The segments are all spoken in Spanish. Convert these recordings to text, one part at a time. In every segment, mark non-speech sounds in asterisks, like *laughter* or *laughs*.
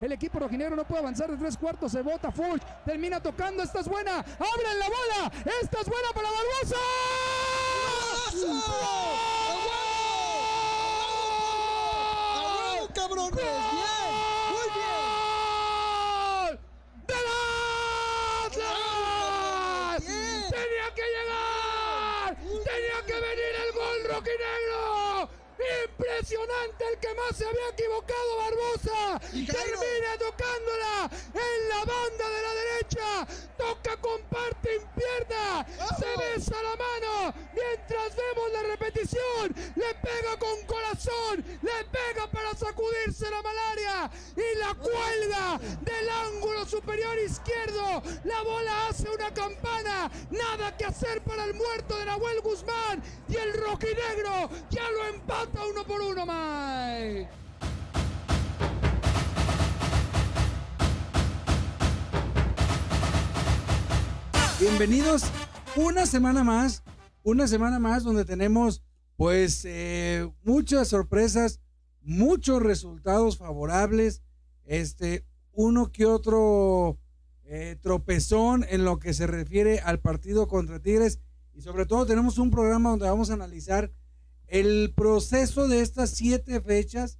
El equipo rojinegro no puede avanzar de tres cuartos, se bota Fulch, termina tocando, esta es buena, abren la bola, esta es buena para Barbosa. ¡Bien! ¡Muy bien! ¡Del Atlas! Bien. ¡Tenía que llegar! ¡Tenía que venir el gol rojinegro! ¡Impresionante! El que más se había equivocado, Barbosa. Y. Termina tocándola en la banda de la derecha. Toca, comparte, impierna. Se ¡Vamos! besa la mano. Mientras vemos la repetición. Le pega con corazón. Le pega para sacudirse la malaria. Y la cuelga del ángulo superior izquierdo. La bola hace una campana. Nada que hacer para el muerto de Nahuel Guzmán. Y el rojinegro ya lo empata uno por uno Bienvenidos una semana más, una semana más donde tenemos pues eh, muchas sorpresas, muchos resultados favorables, este, uno que otro eh, tropezón en lo que se refiere al partido contra Tigres. Y sobre todo tenemos un programa donde vamos a analizar el proceso de estas siete fechas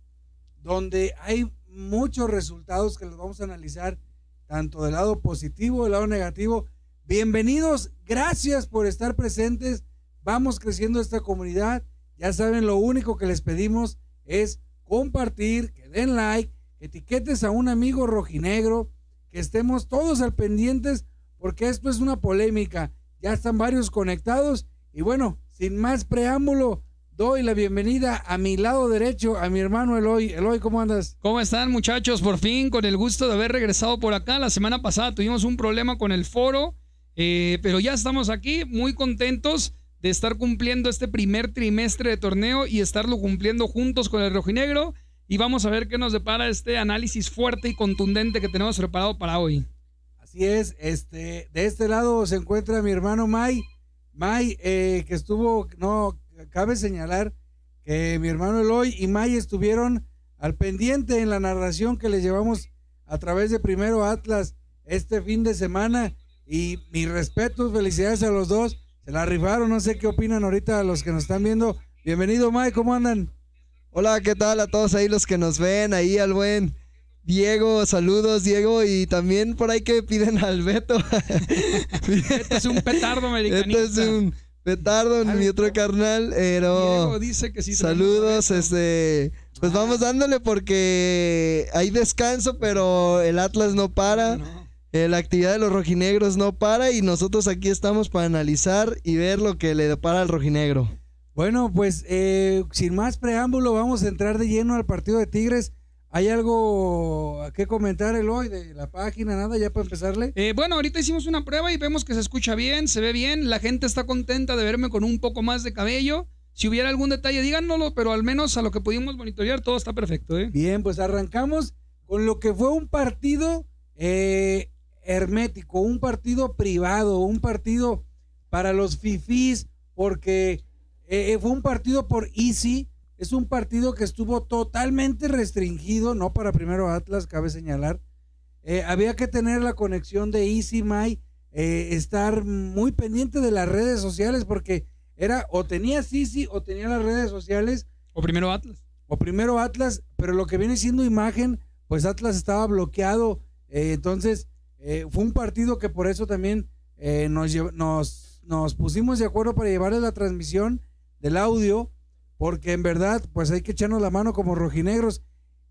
donde hay muchos resultados que los vamos a analizar tanto del lado positivo, del lado negativo. Bienvenidos, gracias por estar presentes. Vamos creciendo esta comunidad. Ya saben, lo único que les pedimos es compartir, que den like, que etiquetes a un amigo rojinegro, que estemos todos al pendientes, porque esto es una polémica. Ya están varios conectados. Y bueno, sin más preámbulo, doy la bienvenida a mi lado derecho, a mi hermano Eloy. Eloy, ¿cómo andas? ¿Cómo están muchachos? Por fin, con el gusto de haber regresado por acá. La semana pasada tuvimos un problema con el foro, eh, pero ya estamos aquí muy contentos de estar cumpliendo este primer trimestre de torneo y estarlo cumpliendo juntos con el rojinegro. Y vamos a ver qué nos depara este análisis fuerte y contundente que tenemos preparado para hoy. Así es, este, de este lado se encuentra mi hermano May. May, eh, que estuvo, no, cabe señalar que mi hermano Eloy y May estuvieron al pendiente en la narración que les llevamos a través de Primero Atlas este fin de semana. Y mis respetos, felicidades a los dos. Se la rifaron, no sé qué opinan ahorita los que nos están viendo. Bienvenido, May, ¿cómo andan? Hola, ¿qué tal a todos ahí los que nos ven? Ahí al buen Diego, saludos Diego y también por ahí que piden al Beto. *laughs* Este es un petardo americanista. Este es un petardo, mi otro carnal, pero Diego dice que sí. saludos, este, pues vamos dándole porque hay descanso, pero el Atlas no para. No. Eh, la actividad de los rojinegros no para y nosotros aquí estamos para analizar y ver lo que le depara al rojinegro. Bueno, pues eh, sin más preámbulo, vamos a entrar de lleno al partido de Tigres. ¿Hay algo a qué comentar, Eloy, de la página? Nada, ya para empezarle. Eh, bueno, ahorita hicimos una prueba y vemos que se escucha bien, se ve bien, la gente está contenta de verme con un poco más de cabello. Si hubiera algún detalle, díganoslo, pero al menos a lo que pudimos monitorear, todo está perfecto, ¿eh? Bien, pues arrancamos con lo que fue un partido eh, hermético, un partido privado, un partido para los fifís, porque eh, fue un partido por Easy. Es un partido que estuvo totalmente restringido, no para primero Atlas, cabe señalar. Eh, había que tener la conexión de Easy May, eh, estar muy pendiente de las redes sociales, porque era o tenías Easy o tenías las redes sociales O primero Atlas. o primero Atlas, pero lo que viene siendo imagen, pues Atlas estaba bloqueado. eh, entonces, eh, fue un partido que por eso también nos, nos, nos pusimos de acuerdo para llevarles la transmisión del audio, porque en verdad, pues hay que echarnos la mano como rojinegros.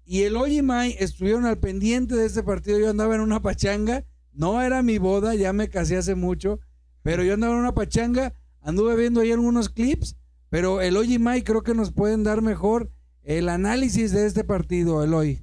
Y el y May estuvieron al pendiente de este partido. Yo andaba en una pachanga, no era mi boda, ya me casé hace mucho, pero yo andaba en una pachanga, anduve viendo ahí algunos clips, pero el y May creo que nos pueden dar mejor el análisis de este partido, Eloy.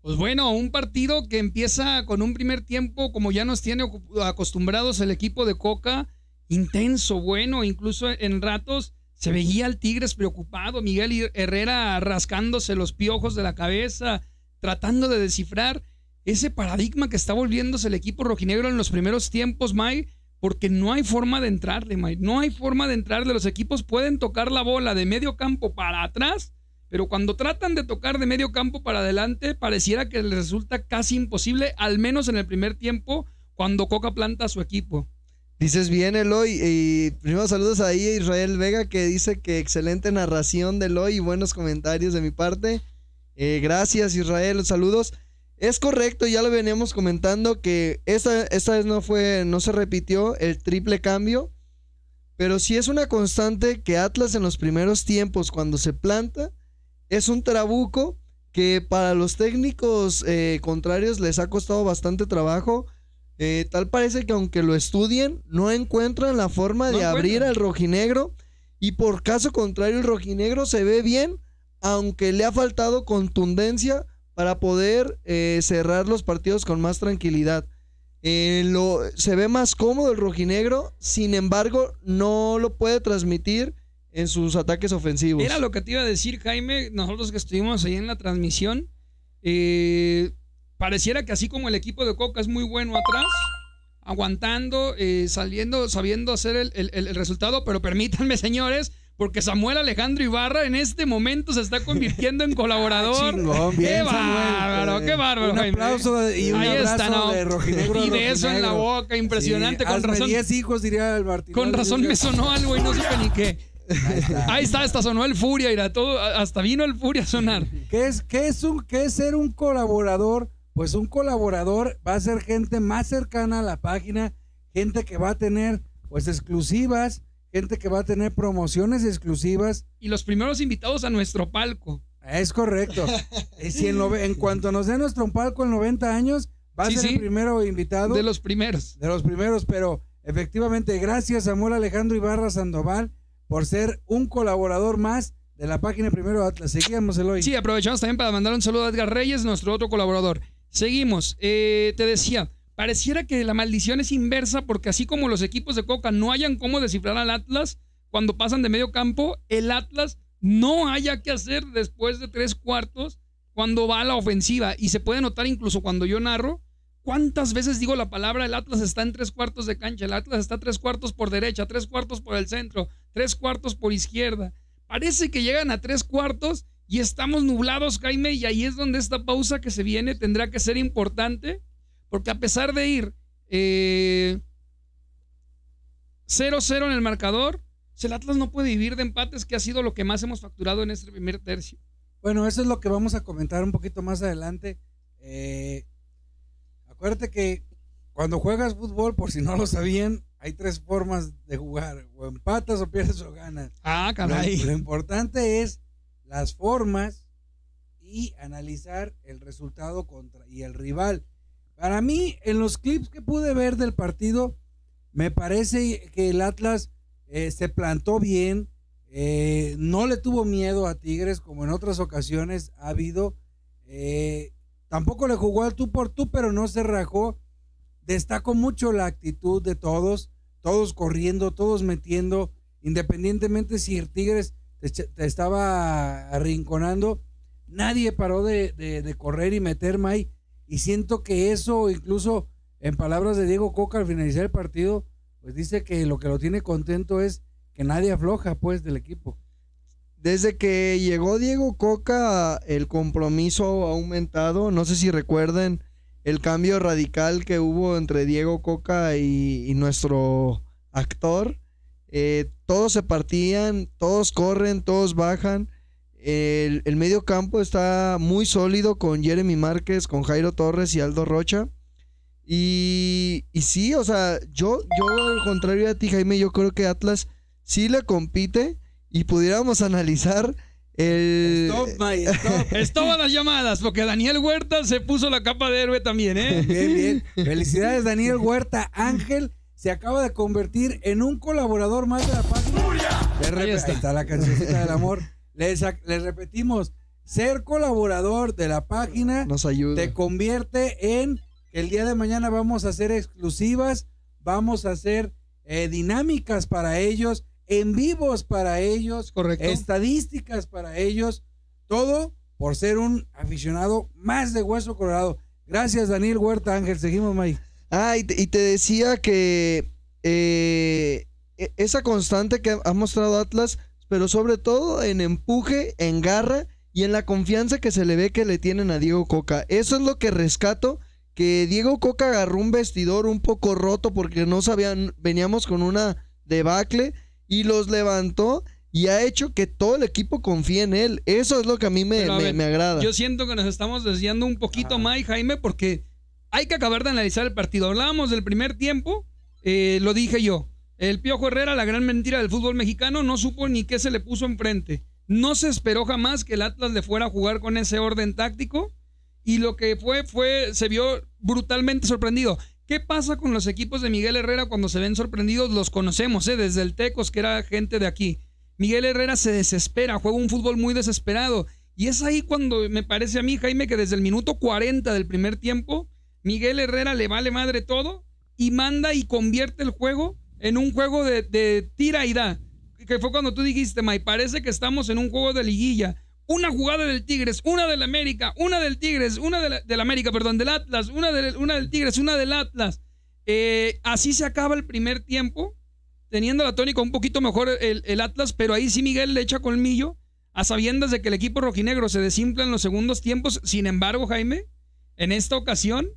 Pues bueno, un partido que empieza con un primer tiempo, como ya nos tiene acostumbrados el equipo de Coca, intenso, bueno, incluso en ratos se veía al Tigres preocupado, Miguel Her- Herrera rascándose los piojos de la cabeza, tratando de descifrar ese paradigma que está volviéndose el equipo rojinegro en los primeros tiempos, May, porque no hay forma de entrarle, May, no hay forma de entrarle. Los equipos pueden tocar la bola de medio campo para atrás pero cuando tratan de tocar de medio campo para adelante, pareciera que les resulta casi imposible, al menos en el primer tiempo, cuando Coca planta a su equipo. Dices bien, Eloy. Y primero saludos ahí a Israel Vega que dice que excelente narración de Eloy y buenos comentarios de mi parte. Eh, gracias, Israel. Saludos. Es correcto, ya lo veníamos comentando que esta, esta vez no fue, no se repitió el triple cambio. Pero sí es una constante que Atlas en los primeros tiempos, cuando se planta, es un trabuco que para los técnicos eh, contrarios les ha costado bastante trabajo. Eh, tal parece que aunque lo estudien, no encuentran la forma No de abrir encuentran. al rojinegro. Y por caso contrario, el rojinegro se ve bien, aunque le ha faltado contundencia para poder eh, cerrar los partidos con más tranquilidad. Eh, lo, se ve más cómodo el rojinegro, sin embargo, no lo puede transmitir en sus ataques ofensivos. Era lo que te iba a decir, Jaime. Nosotros que estuvimos ahí en la transmisión, eh, pareciera que así como el equipo de Coca es muy bueno atrás, aguantando, eh, saliendo, sabiendo hacer el, el- el- resultado, pero permítanme, *laughs* señores, porque Samuel Alejandro Ibarra en este momento se está convirtiendo en *laughs* colaborador. Chingón, qué bien, Samuel. bárbaro, qué bárbaro. Un aplauso y un Ahí abrazo está, ¿no? de rojinegro Y de eso en la boca, impresionante, Sí, con razón. 10 hijos, diría el Martín. Con razón me sonó algo y no supe ni qué. Ahí está. Ahí está, hasta sonó el Furia, mira, todo, hasta vino el Furia a sonar. ¿Qué es, qué, es un, ¿Qué es ser un colaborador? Pues un colaborador va a ser gente más cercana a la página, gente que va a tener pues exclusivas, gente que va a tener promociones exclusivas. Y los primeros invitados a nuestro palco. Es correcto. *laughs* Y si en, en cuanto nos dé nuestro palco en 90 años, va a Sí, ser sí. el primero invitado. De los primeros. de los primeros, pero efectivamente, gracias Samuel Alejandro Ibarra Sandoval por ser un colaborador más de la página Primero Atlas. Seguíamos el hoy. Sí, aprovechamos también para mandar un saludo a Edgar Reyes, nuestro otro colaborador. Seguimos. Eh, te decía, pareciera que la maldición es inversa porque así como los equipos de Coca no hayan cómo descifrar al Atlas cuando pasan de medio campo, el Atlas no haya que hacer después de tres cuartos cuando va a la ofensiva. Y se puede notar incluso cuando yo narro. ¿Cuántas veces digo la palabra el Atlas está en tres cuartos de cancha? El Atlas está tres cuartos por derecha, tres cuartos por el centro, tres cuartos por izquierda. Parece que llegan a tres cuartos y estamos nublados, Jaime, y ahí es donde esta pausa que se viene tendrá que ser importante, porque a pesar de ir eh, 0-0 en el marcador, el Atlas no puede vivir de empates, que ha sido lo que más hemos facturado en este primer tercio. Bueno, eso es lo que vamos a comentar un poquito más adelante. Eh, acuérdate que cuando juegas fútbol, por si no lo sabían, hay tres formas de jugar. O empatas o pierdes o ganas. Ah, Lo, caray. lo importante es las formas y analizar el resultado contra y el rival. Para mí, en los clips que pude ver del partido, me parece que el Atlas eh, se plantó bien, eh, no le tuvo miedo a Tigres como en otras ocasiones ha habido. eh, tampoco le jugó al tú por tú, pero no se rajó. Destaco mucho la actitud de todos, todos corriendo, todos metiendo, independientemente si el Tigres te, estaba arrinconando, nadie paró de, de- correr y meter May. Y siento que eso, incluso en palabras de Diego Coca al finalizar el partido, pues dice que lo que lo tiene contento es que nadie afloja pues del equipo. Desde que llegó Diego Coca, el compromiso ha aumentado. No sé si recuerden el cambio radical que hubo entre Diego Coca y nuestro actor. Eh, todos se partían, todos corren, todos bajan. El, el medio campo está muy sólido con Jeremy Márquez, con Jairo Torres y Aldo Rocha. Y, y sí, o sea, yo, yo al contrario a ti, Jaime, yo creo que Atlas sí le compite y pudiéramos *laughs* analizar el... Stop, May, stop. *laughs* Todas las llamadas, porque Daniel Huerta se puso la capa de héroe también, ¿eh? Bien, bien. Felicidades, Daniel Huerta. Ángel se acaba de convertir en un colaborador más de la página. Rep- Ahí está. Ahí está la cancioncita del amor. Les, repetimos, ser colaborador de la página Nos ayuda. te convierte en que el día de mañana vamos a hacer exclusivas, vamos a hacer eh, dinámicas para ellos, en vivos para ellos, Correcto. estadísticas para ellos, todo por ser un aficionado más de Hueso Colorado. Gracias, Daniel Huerta Ángel. Seguimos, May. Ah, y te, y te decía que eh, e- esa constante que ha mostrado Atlas, pero sobre todo en empuje, en garra y en la confianza que se le ve que le tienen a Diego Coca. Eso es lo que rescato, que Diego Coca agarró un vestidor un poco roto porque no sabían, veníamos con una debacle y los levantó y ha hecho que todo el equipo confíe en él. Eso es lo que a mí me, Pero, a me- ver, me agrada. Yo siento que nos estamos desviando un poquito más, Jaime, porque hay que acabar de analizar el partido. Hablábamos del primer tiempo, eh, lo dije yo. El Piojo Herrera, la gran mentira del fútbol mexicano, no supo ni qué se le puso enfrente. No se esperó jamás que el Atlas le fuera a jugar con ese orden táctico y lo que fue fue se vio brutalmente sorprendido. ¿Qué pasa con los equipos de Miguel Herrera cuando se ven sorprendidos? Los conocemos, ¿eh? desde el Tecos, que era gente de aquí. Miguel Herrera se desespera, juega un fútbol muy desesperado. Y es ahí cuando me parece a mí, Jaime, que desde el minuto 40 del primer tiempo, Miguel Herrera le vale madre todo y manda y convierte el juego en un juego de, de tira y da. Que fue cuando tú dijiste, May, parece que estamos en un juego de liguilla. Una jugada del Tigres, una del América, una del Tigres, una del América, perdón, del Atlas, una del, una del Tigres, una del Atlas. Eh, así se acaba el primer tiempo, teniendo la tónica un poquito mejor el, el Atlas, pero ahí sí Miguel le echa colmillo a sabiendas de que el equipo rojinegro se desinfla en los segundos tiempos. Sin embargo, Jaime, en esta ocasión,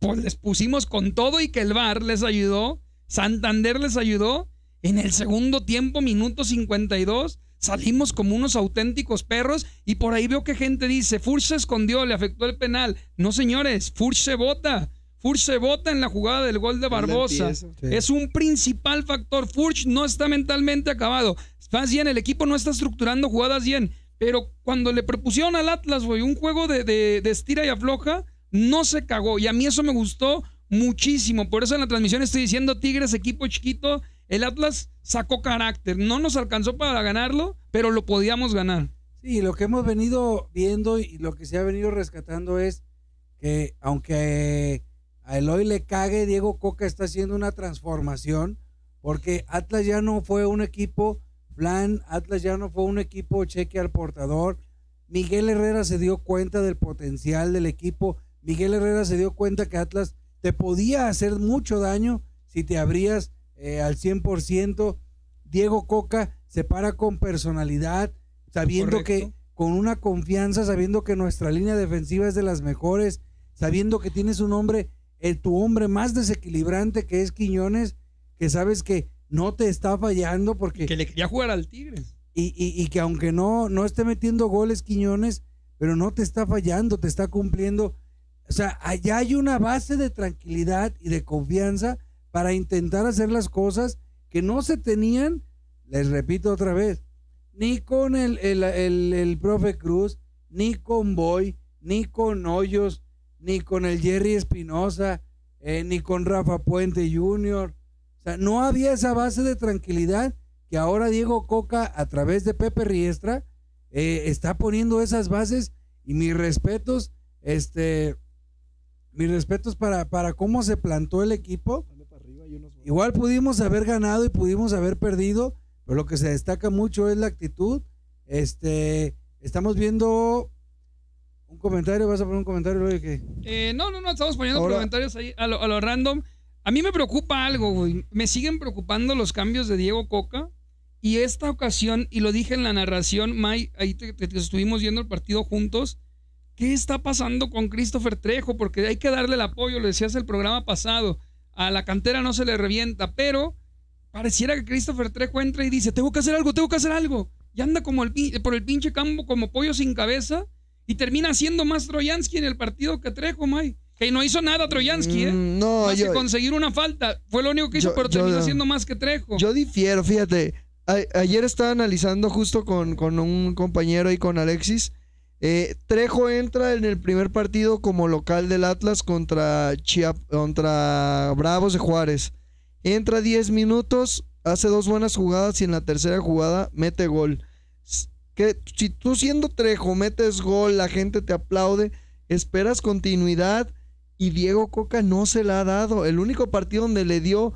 pues les pusimos con todo y que el VAR les ayudó, Santander les ayudó. En el segundo tiempo, minuto 52, salimos como unos auténticos perros y por ahí veo que gente dice, Furch se escondió, le afectó el penal. No, señores, Furch se vota. Furch se vota en la jugada del gol de Barbosa. Es un principal factor. Furch no está mentalmente acabado. Más bien, el equipo no está estructurando jugadas bien. Pero cuando le propusieron al Atlas, güey, un juego de, de- de estira y afloja, no se cagó. Y a mí eso me gustó muchísimo. Por eso en la transmisión estoy diciendo Tigres, equipo chiquito. El Atlas sacó carácter. No nos alcanzó para ganarlo, pero lo podíamos ganar. Sí, lo que hemos venido viendo y lo que se ha venido rescatando es que aunque a Eloy le cague, Diego Coca está haciendo una transformación porque Atlas ya no fue un equipo plan, Atlas ya no fue un equipo cheque al portador. Miguel Herrera se dio cuenta del potencial del equipo. Miguel Herrera se dio cuenta que Atlas te podía hacer mucho daño si te abrías eh, al 100%. Diego Coca se para con personalidad, sabiendo Correcto. que con una confianza, sabiendo que nuestra línea defensiva es de las mejores, sabiendo que tienes un hombre, eh, tu hombre más desequilibrante que es Quiñones, que sabes que no te está fallando porque Que le quería jugar al Tigres. y, y- y que aunque no, no esté metiendo goles Quiñones, pero no te está fallando, te está cumpliendo. O sea, allá hay una base de tranquilidad y de confianza para intentar hacer las cosas que no se tenían, les repito otra vez, ni con el, el, el- el profe Cruz, ni con Boy, ni con Hoyos, ni con el Jerry Espinosa, eh, ni con Rafa Puente Jr. O sea, no había esa base de tranquilidad que ahora Diego Coca, a través de Pepe Riestra, eh, está poniendo esas bases y mis respetos, este, mis respetos para, para cómo se plantó el equipo. Igual pudimos haber ganado y pudimos haber perdido, pero lo que se destaca mucho es la actitud. Este, estamos viendo un comentario, vas a poner un comentario, Loy, que Eh, no, no, no, estamos poniendo Ahora- comentarios ahí a lo, a lo random. A mí me preocupa algo, güey. Me siguen preocupando los cambios de Diego Coca. Y esta ocasión, y lo dije en la narración, May, ahí te, te- te estuvimos viendo el partido juntos. ¿Qué está pasando con Christopher Trejo? Porque hay que darle el apoyo, lo decías el programa pasado. A la cantera no se le revienta, pero pareciera que Christopher Trejo entra y dice, tengo que hacer algo, tengo que hacer algo. Y anda como el, por el pinche campo como pollo sin cabeza y termina siendo más Troyansky en el partido que Trejo, May. Que no hizo nada Troyansky, ¿eh? Mm, no, Más que yo, conseguir una falta. Fue lo único que hizo, Yo- pero terminó haciendo más que Trejo. yo difiero, fíjate. A- ayer estaba analizando justo con, con un compañero y con Alexis. Eh, Trejo entra en el primer partido como local del Atlas contra, Chiap- contra Bravos de Juárez. Entra 10 minutos, hace dos buenas jugadas y en la tercera jugada mete gol. Que si tú siendo Trejo metes gol, la gente te aplaude, esperas continuidad y Diego Coca no se la ha dado. El único partido donde le dio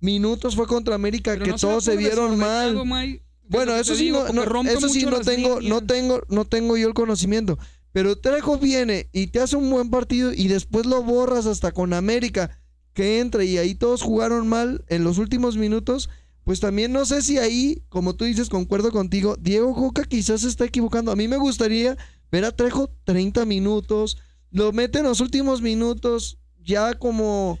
minutos fue contra América, Pero que no todos se vieron mal. May. Bueno, eso sí, digo, no, eso sí no tengo, no tengo, no tengo yo el conocimiento. Pero Trejo viene y te hace un buen partido y después lo borras hasta con América que entra y ahí todos jugaron mal en los últimos minutos pues también no sé si ahí, como tú dices, concuerdo contigo, Diego Coca quizás se está equivocando. A mí me gustaría ver a Trejo 30 minutos, lo mete en los últimos minutos, ya como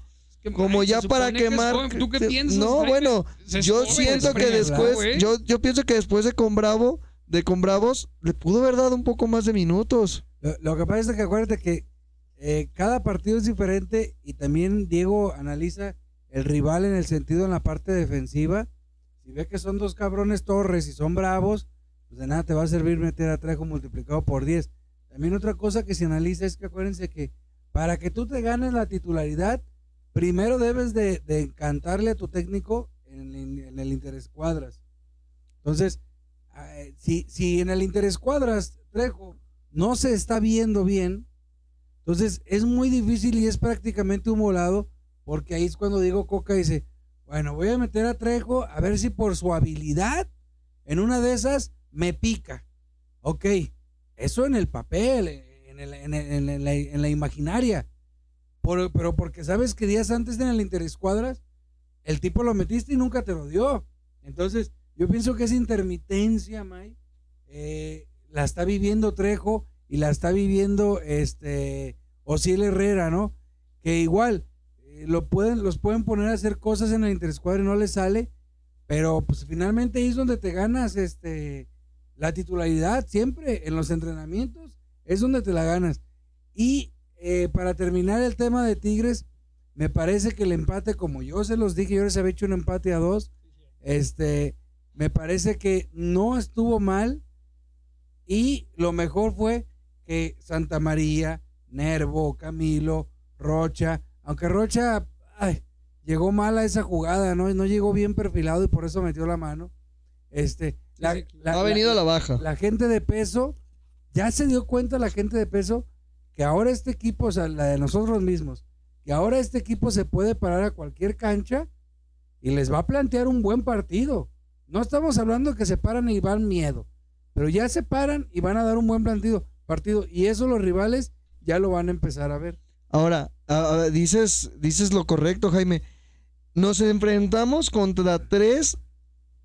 como ya para que quemar. joven. ¿Tú qué piensas? No, Jaime? bueno, yo joven, siento que después, güey. yo, yo pienso que después de con Bravo, de con Bravos, le pudo haber dado un poco más de minutos. Lo, lo que pasa es que acuérdate que eh, cada partido es diferente y también Diego analiza el rival en el sentido en la parte defensiva. Si ve que son dos cabrones torres y son bravos, pues de nada te va a servir meter a Trejo multiplicado por 10. También otra cosa que se analiza es que acuérdense que para que tú te ganes la titularidad, primero debes de, encantarle a tu técnico en, el- en el. Entonces, eh, si, si en el interés cuadras, Trejo, no se está viendo bien, entonces es muy difícil y es prácticamente un volado, porque ahí es cuando Diego Coca dice, bueno, voy a meter a Trejo a ver si por su habilidad en una de esas me pica. Ok, eso en el papel, en, el- en en en la imaginaria. Pero porque sabes que días antes en el Interescuadras, el tipo lo metiste y nunca te lo dio. Entonces, yo pienso que esa intermitencia, May, eh, la está viviendo Trejo y la está viviendo este Osiel Herrera, ¿no? Que igual eh, lo pueden, los pueden poner a hacer cosas en el interescuadra y no les sale, pero pues finalmente ahí es donde te ganas este la titularidad siempre en los entrenamientos es donde te la ganas. Y eh, para terminar el tema de Tigres, me parece que el empate, como yo se los dije, yo les había hecho un empate a dos, este, me parece que no estuvo mal y lo mejor fue que Santa María, Nervo, Camilo, Rocha, aunque Rocha ay, llegó mal a esa jugada, ¿no? No llegó bien perfilado y por eso metió la mano. Este, la, la- ha la- venido a la baja. la gente de peso, ya se dio cuenta la gente de peso que ahora este equipo, o sea, la de nosotros mismos, que ahora este equipo se puede parar a cualquier cancha y les va a plantear un buen partido. No estamos hablando que se paran y van miedo, pero ya se paran y van a dar un buen partido, partido y eso los rivales ya lo van a empezar a ver. Ahora, ah, ah, dices, dices lo correcto, Jaime. Nos enfrentamos contra tres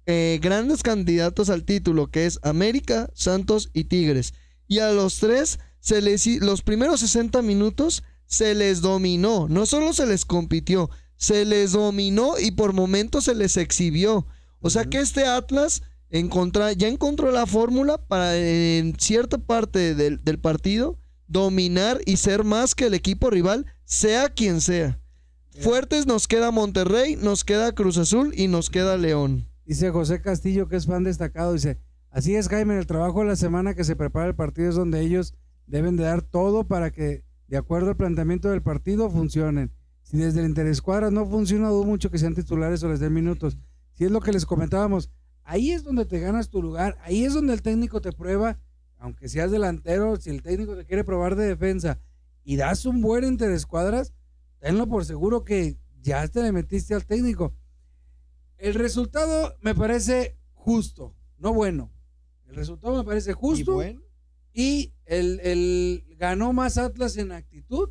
eh, grandes candidatos al título, que es América, Santos y Tigres. Y a los tres, se les, los primeros 60 minutos se les dominó. No solo se les compitió, se les dominó y por momentos se les exhibió. O sea que este Atlas encontra- ya encontró la fórmula para en cierta parte del, del partido dominar y ser más que el equipo rival, sea quien sea. Fuertes nos queda Monterrey, nos queda Cruz Azul y nos queda León. Dice José Castillo, que es fan destacado, dice, así es Jaime, en el trabajo de la semana que se prepara el partido es donde ellos deben de dar todo para que, de acuerdo al planteamiento del partido, funcionen. Si desde el interescuadra no funciona, dudo mucho que sean titulares o les den minutos. Si es lo que les comentábamos, ahí es donde te ganas tu lugar, ahí es donde el técnico te prueba, aunque seas delantero, si el técnico te quiere probar de defensa y das un buen interescuadras, tenlo por seguro que ya te le metiste al técnico. El resultado me parece justo, no bueno. El resultado me parece justo y, el, el- ganó más Atlas en actitud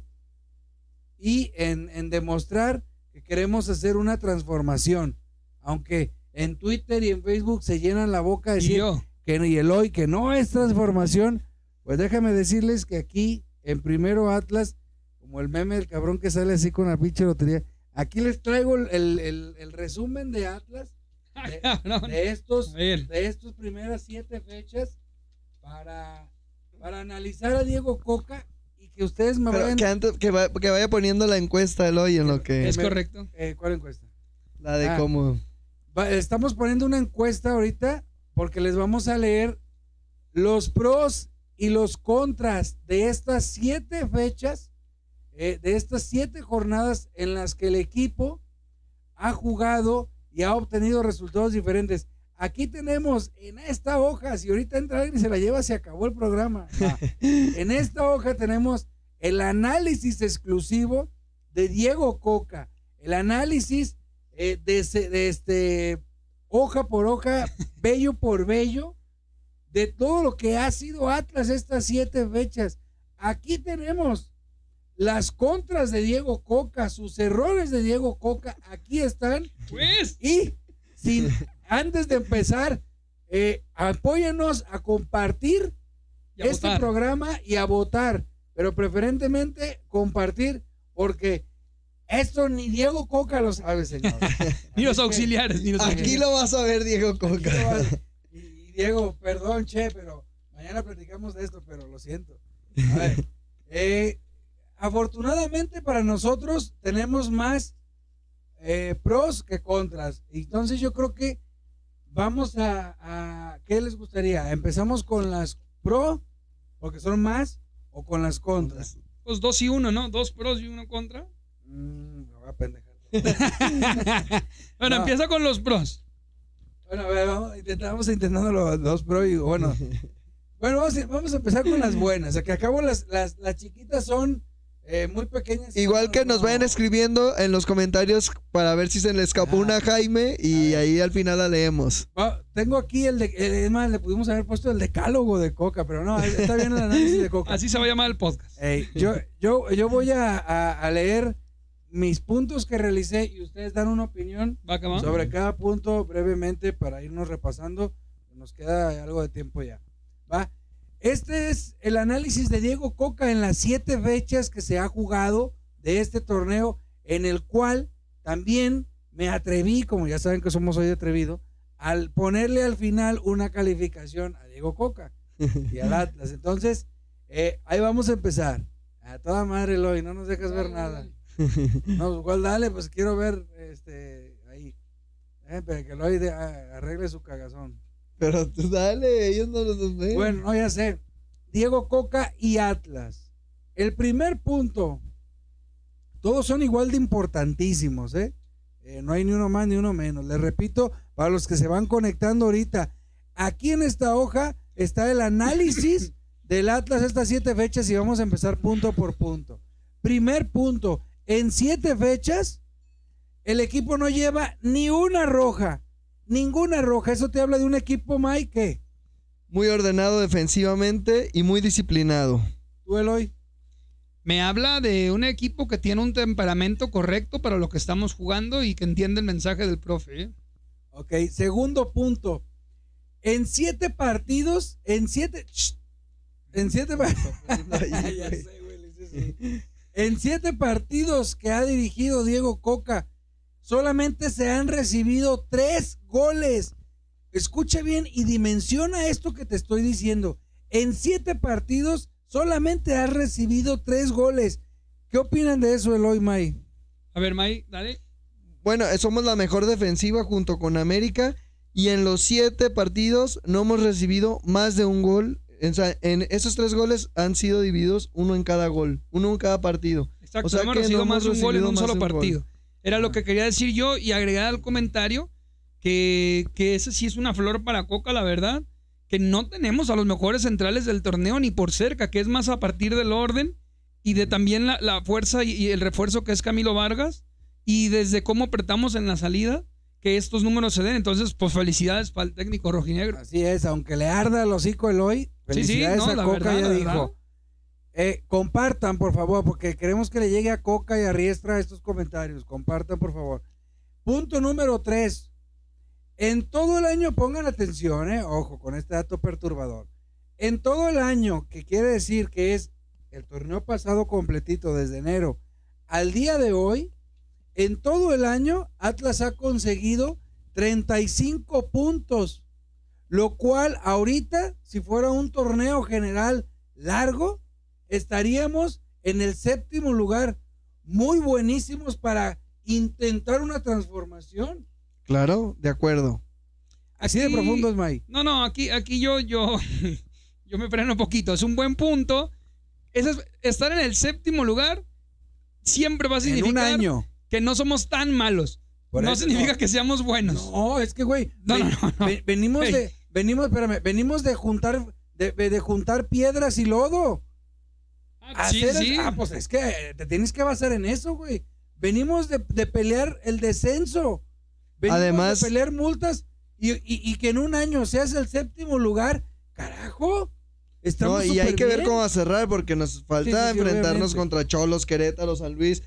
y en, en demostrar que queremos hacer una transformación. Aunque en Twitter y en Facebook se llenan la boca de decir yo. que y el hoy que no es transformación, pues déjame decirles que aquí en primero Atlas, como el meme del cabrón que sale así con la pinche lotería, aquí les traigo el, el- el- el resumen de Atlas de, estos de estas primeras siete fechas para, para analizar a Diego Coca y que ustedes me Pero vayan que, antes, que, va- que vaya poniendo la encuesta el hoy en lo que... Es correcto. eh, ¿cuál encuesta? La de Ah. cómo... Va- Estamos poniendo una encuesta ahorita porque les vamos a leer los pros y los contras de estas siete fechas, eh, de estas siete jornadas en las que el equipo ha jugado y ha obtenido resultados diferentes. Aquí tenemos en esta hoja, si ahorita entra alguien y se la lleva, se acabó el programa. *laughs* En esta hoja tenemos el análisis exclusivo de Diego Coca, el análisis eh, de, de este hoja por hoja, *laughs* bello por bello, de todo lo que ha sido Atlas estas siete fechas. Aquí tenemos las contras de Diego Coca, sus errores de Diego Coca, aquí están. Pues. Y sin, antes de empezar, eh, apóyenos a compartir a este votar. programa y a votar, pero preferentemente compartir, porque esto ni Diego Coca lo sabe, señor. *laughs* Ni los auxiliares, ni los Aquí auxiliares. lo vas a ver, Diego Coca. Y, y Diego, perdón, che, pero mañana platicamos de esto, pero lo siento. A ver, *laughs* eh, afortunadamente para nosotros tenemos más eh, pros que contras. Entonces yo creo que vamos a, a- ¿qué les gustaría? ¿Empezamos con las pro, porque son más, o con las contras? Pues dos y uno, ¿no? Dos pros y uno contra. Mm, me voy a pendejar. *laughs* Bueno, No. empieza con los pros. Bueno, a ver, vamos, intentamos intentando los dos pro y bueno. *laughs* Bueno, vamos a, vamos a empezar con las buenas. O sea, que acabo las, las, las chiquitas son eh, muy pequeñas. Igual que nos No. vayan escribiendo en los comentarios para ver si se le escapó Ah. una a Jaime y ahí al final la leemos. Va, tengo aquí el de. el- es más, le pudimos haber puesto el decálogo de Coca, pero no, está bien el análisis de Coca. Así se va a llamar el podcast. Ey, yo, yo, yo voy a, a- a leer mis puntos que realicé y ustedes dan una opinión sobre cada punto brevemente para irnos repasando. Nos queda algo de tiempo ya. ¿Va? Este es el análisis de Diego Coca en las siete fechas que se ha jugado de este torneo, en el cual también me atreví, como ya saben que somos hoy atrevido, al ponerle al final una calificación a Diego Coca y al Atlas. *laughs* Entonces, eh, ahí vamos a empezar. A toda madre, Eloy, no nos dejas ver nada. *laughs* No, pues, igual dale, pues quiero ver este ahí. Eh, pero que Eloy de- a- arregle su cagazón. Pero tú *laughs* dale, ellos no los ven. Bueno, no, ya sé. Diego Coca y Atlas. El primer punto. Todos son igual de importantísimos, ¿eh? Eh, no hay ni uno más ni uno menos. Les repito, para los que se van conectando ahorita, aquí en esta hoja está el análisis *laughs* del Atlas estas siete fechas y vamos a empezar punto por punto. Primer punto, en siete fechas, el equipo no lleva ni una roja, ninguna roja. Eso te habla de un equipo, Mike, que Muy ordenado defensivamente y muy disciplinado. tú, Eloy. Me habla de un equipo que tiene un temperamento correcto para lo que estamos jugando y que entiende el mensaje del profe. ¿eh? Ok, segundo punto. En siete partidos, en siete. Shh. en siete pa- *laughs* Ya sé, güey, le hice así. En siete partidos que ha dirigido Diego Coca, solamente se han recibido tres goles. Escucha bien y dimensiona esto que te estoy diciendo. En siete partidos solamente has recibido tres goles. ¿Qué opinan de eso, Eloy May? A ver, May, dale. Bueno, eh, somos la mejor defensiva junto con América y en los siete partidos no hemos recibido más de un gol. En esos tres goles han sido divididos uno en cada gol, uno en cada partido. Exacto, O sea hemos que recibido no más de hemos un gol en un solo gol. Era lo que quería decir yo y agregar al comentario que, que ese sí es una flor para Coca, la verdad. Que no tenemos a los mejores centrales del torneo ni por cerca, que es más a partir del orden y de también la, la fuerza y, y el refuerzo que es Camilo Vargas y desde cómo apretamos en la salida que estos números se den. Entonces, pues felicidades para el técnico rojinegro. Así es, aunque le arda el hocico Sí, sí, felicidades no, a la Coca verdad, ya dijo. verdad. Eh, compartan, por favor, porque queremos que le llegue a Coca y a Riestra estos comentarios. Compartan, por favor. Punto número tres. En todo el año, pongan atención, eh, ojo, con este dato perturbador. En todo el año, que quiere decir que es el torneo pasado completito desde enero al día de hoy, en todo el año, Atlas ha conseguido 35 puntos, lo cual ahorita, si fuera un torneo general largo, estaríamos en el séptimo lugar, muy buenísimos para intentar una transformación. Claro, de acuerdo. Así de profundo es May. No, no, aquí, aquí yo, yo, *laughs* yo me freno un poquito. Es un buen punto. Es- estar en el séptimo lugar siempre va a En un significar año. que no somos tan malos. Por no eso, significa no. que seamos buenos. No, es que, güey, No, ven- no, no, no. ven- venimos de, venimos, espérame, venimos de juntar, de, de juntar piedras y lodo. Ah, sí, Hacer el- sí. Ah, pues es que te tienes que basar en eso, güey. Venimos de, de pelear el descenso. Venimos Además- de pelear multas y, y- y que en un año seas el séptimo lugar. Carajo. Estamos No, y hay que ver cómo va a cerrar porque nos falta Sí, sí, sí, enfrentarnos obviamente. contra Cholos, Querétaro, San Luis.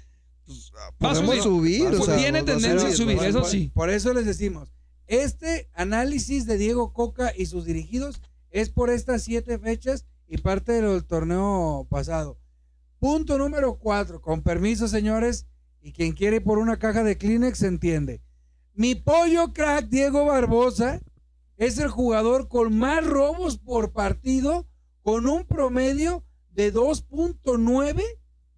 Pues, Va a podemos subir. o sea, Tiene tendencia a subir, eso por, sí. por eso les decimos, Este análisis de Diego Coca y sus dirigidos es por estas siete fechas y parte del torneo pasado. Punto número cuatro, con permiso señores, y quien quiere ir por una caja de Kleenex entiende. Mi pollo crack Diego Barbosa es el jugador con más robos por partido, con un promedio de 2.9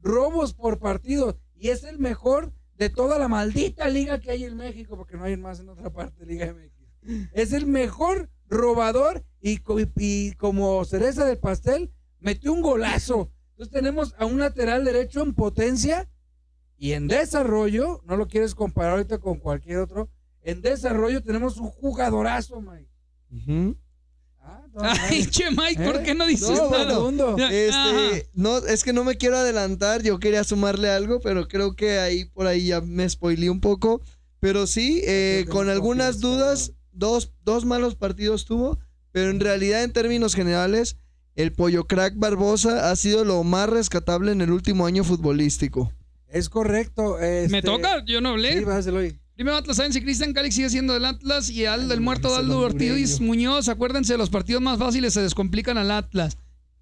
robos por partido. Y es el mejor de toda la maldita liga que hay en México, porque no hay más en otra parte de Liga MX. Es el mejor robador y, y como cereza del pastel, metió un golazo. Entonces tenemos a un lateral derecho en potencia y en desarrollo, no lo quieres comparar ahorita con cualquier otro, en desarrollo tenemos un jugadorazo, Mike. Ah, Ay, che, Mike, ¿por ¿Eh? qué no dices No, nada? Este, no, es que no me quiero adelantar, yo quería sumarle algo, pero creo que ahí por ahí ya me spoileé un poco. Pero sí, eh, con algunas dudas, dos, dos malos partidos tuvo, pero en realidad en términos generales, el Pollo Crack Barbosa ha sido lo más rescatable en el último año futbolístico. Es correcto. Me este- toca, yo no hablé. Sí, ahí. Primero Atlas Sáenz y Cristian Calix sigue siendo del Atlas y al del muerto Aldo Ortiz. Muñoz. Acuérdense, los partidos más fáciles se descomplican al Atlas.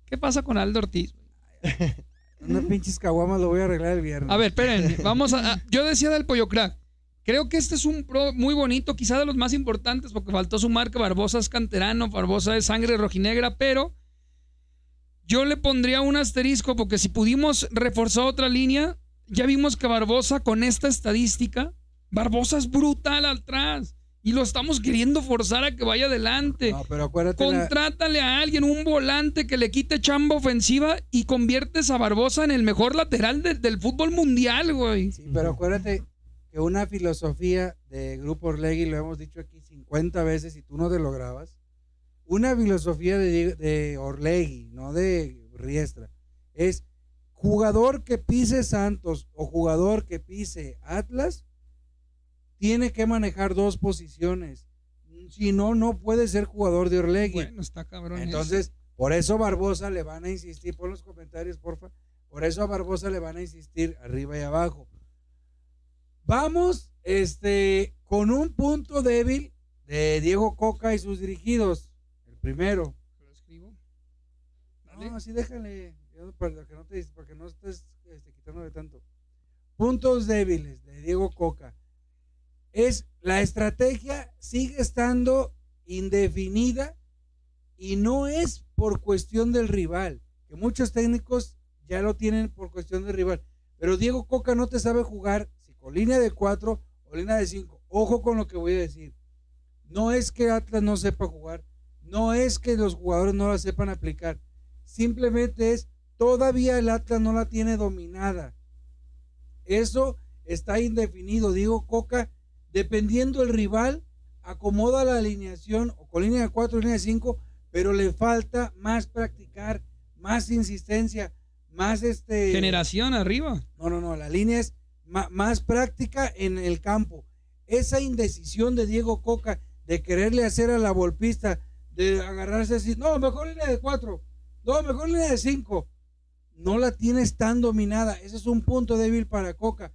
¿Qué pasa con Aldo Ortiz? *laughs* Unas pinches caguamas lo voy a arreglar el viernes. A ver, esperen. Vamos a, a- Yo decía del Pollo Crack. Creo que este es un pro muy bonito, quizá de los más importantes, porque faltó su marca. Barbosa es canterano, Barbosa es sangre rojinegra, pero yo le pondría un asterisco, porque si pudimos reforzar otra línea, ya vimos que Barbosa con esta estadística, Barbosa es brutal atrás y lo estamos queriendo forzar a que vaya adelante. No, pero acuérdate. la- Contrátale a alguien, un volante que le quite chamba ofensiva y conviertes a Barbosa en el mejor lateral de- del fútbol mundial, güey. Sí, pero acuérdate que una filosofía de Grupo Orlegui, lo hemos dicho aquí 50 veces y tú no te lo grabas. Una filosofía de, de Orlegui, no de Riestra, es jugador que pise Santos o jugador que pise Atlas, tiene que manejar dos posiciones. Si no, no puede ser jugador de Orlegui. Bueno, está cabrón. eso. Entonces, por eso Barbosa le van a insistir, por los comentarios, porfa. Por eso a Barbosa le van a insistir arriba y abajo. Vamos, este, con un punto débil de Diego Coca y sus dirigidos. El primero. Lo escribo. Dale. No, así déjale. Para que no, te, para que no estés este, quitándole tanto. Puntos débiles de Diego Coca. Es la estrategia sigue estando indefinida y no es por cuestión del rival, que muchos técnicos ya lo tienen por cuestión del rival. Pero Diego Coca no te sabe jugar con línea de 4 o línea de 5. Ojo con lo que voy a decir. No es que Atlas no sepa jugar, no es que los jugadores no la sepan aplicar. Simplemente es todavía el Atlas no la tiene dominada. Eso está indefinido. Diego Coca, dependiendo el rival, acomoda la alineación o con línea de 4 o línea de 5, pero le falta más practicar, más insistencia, más este Generación arriba. no, no, no, la línea es más práctica en el campo. Esa indecisión de Diego Coca de quererle hacer a la golpista, de agarrarse así, no, mejor línea de cuatro, no, mejor línea de cinco, no la tienes tan dominada. Ese es un punto débil para Coca,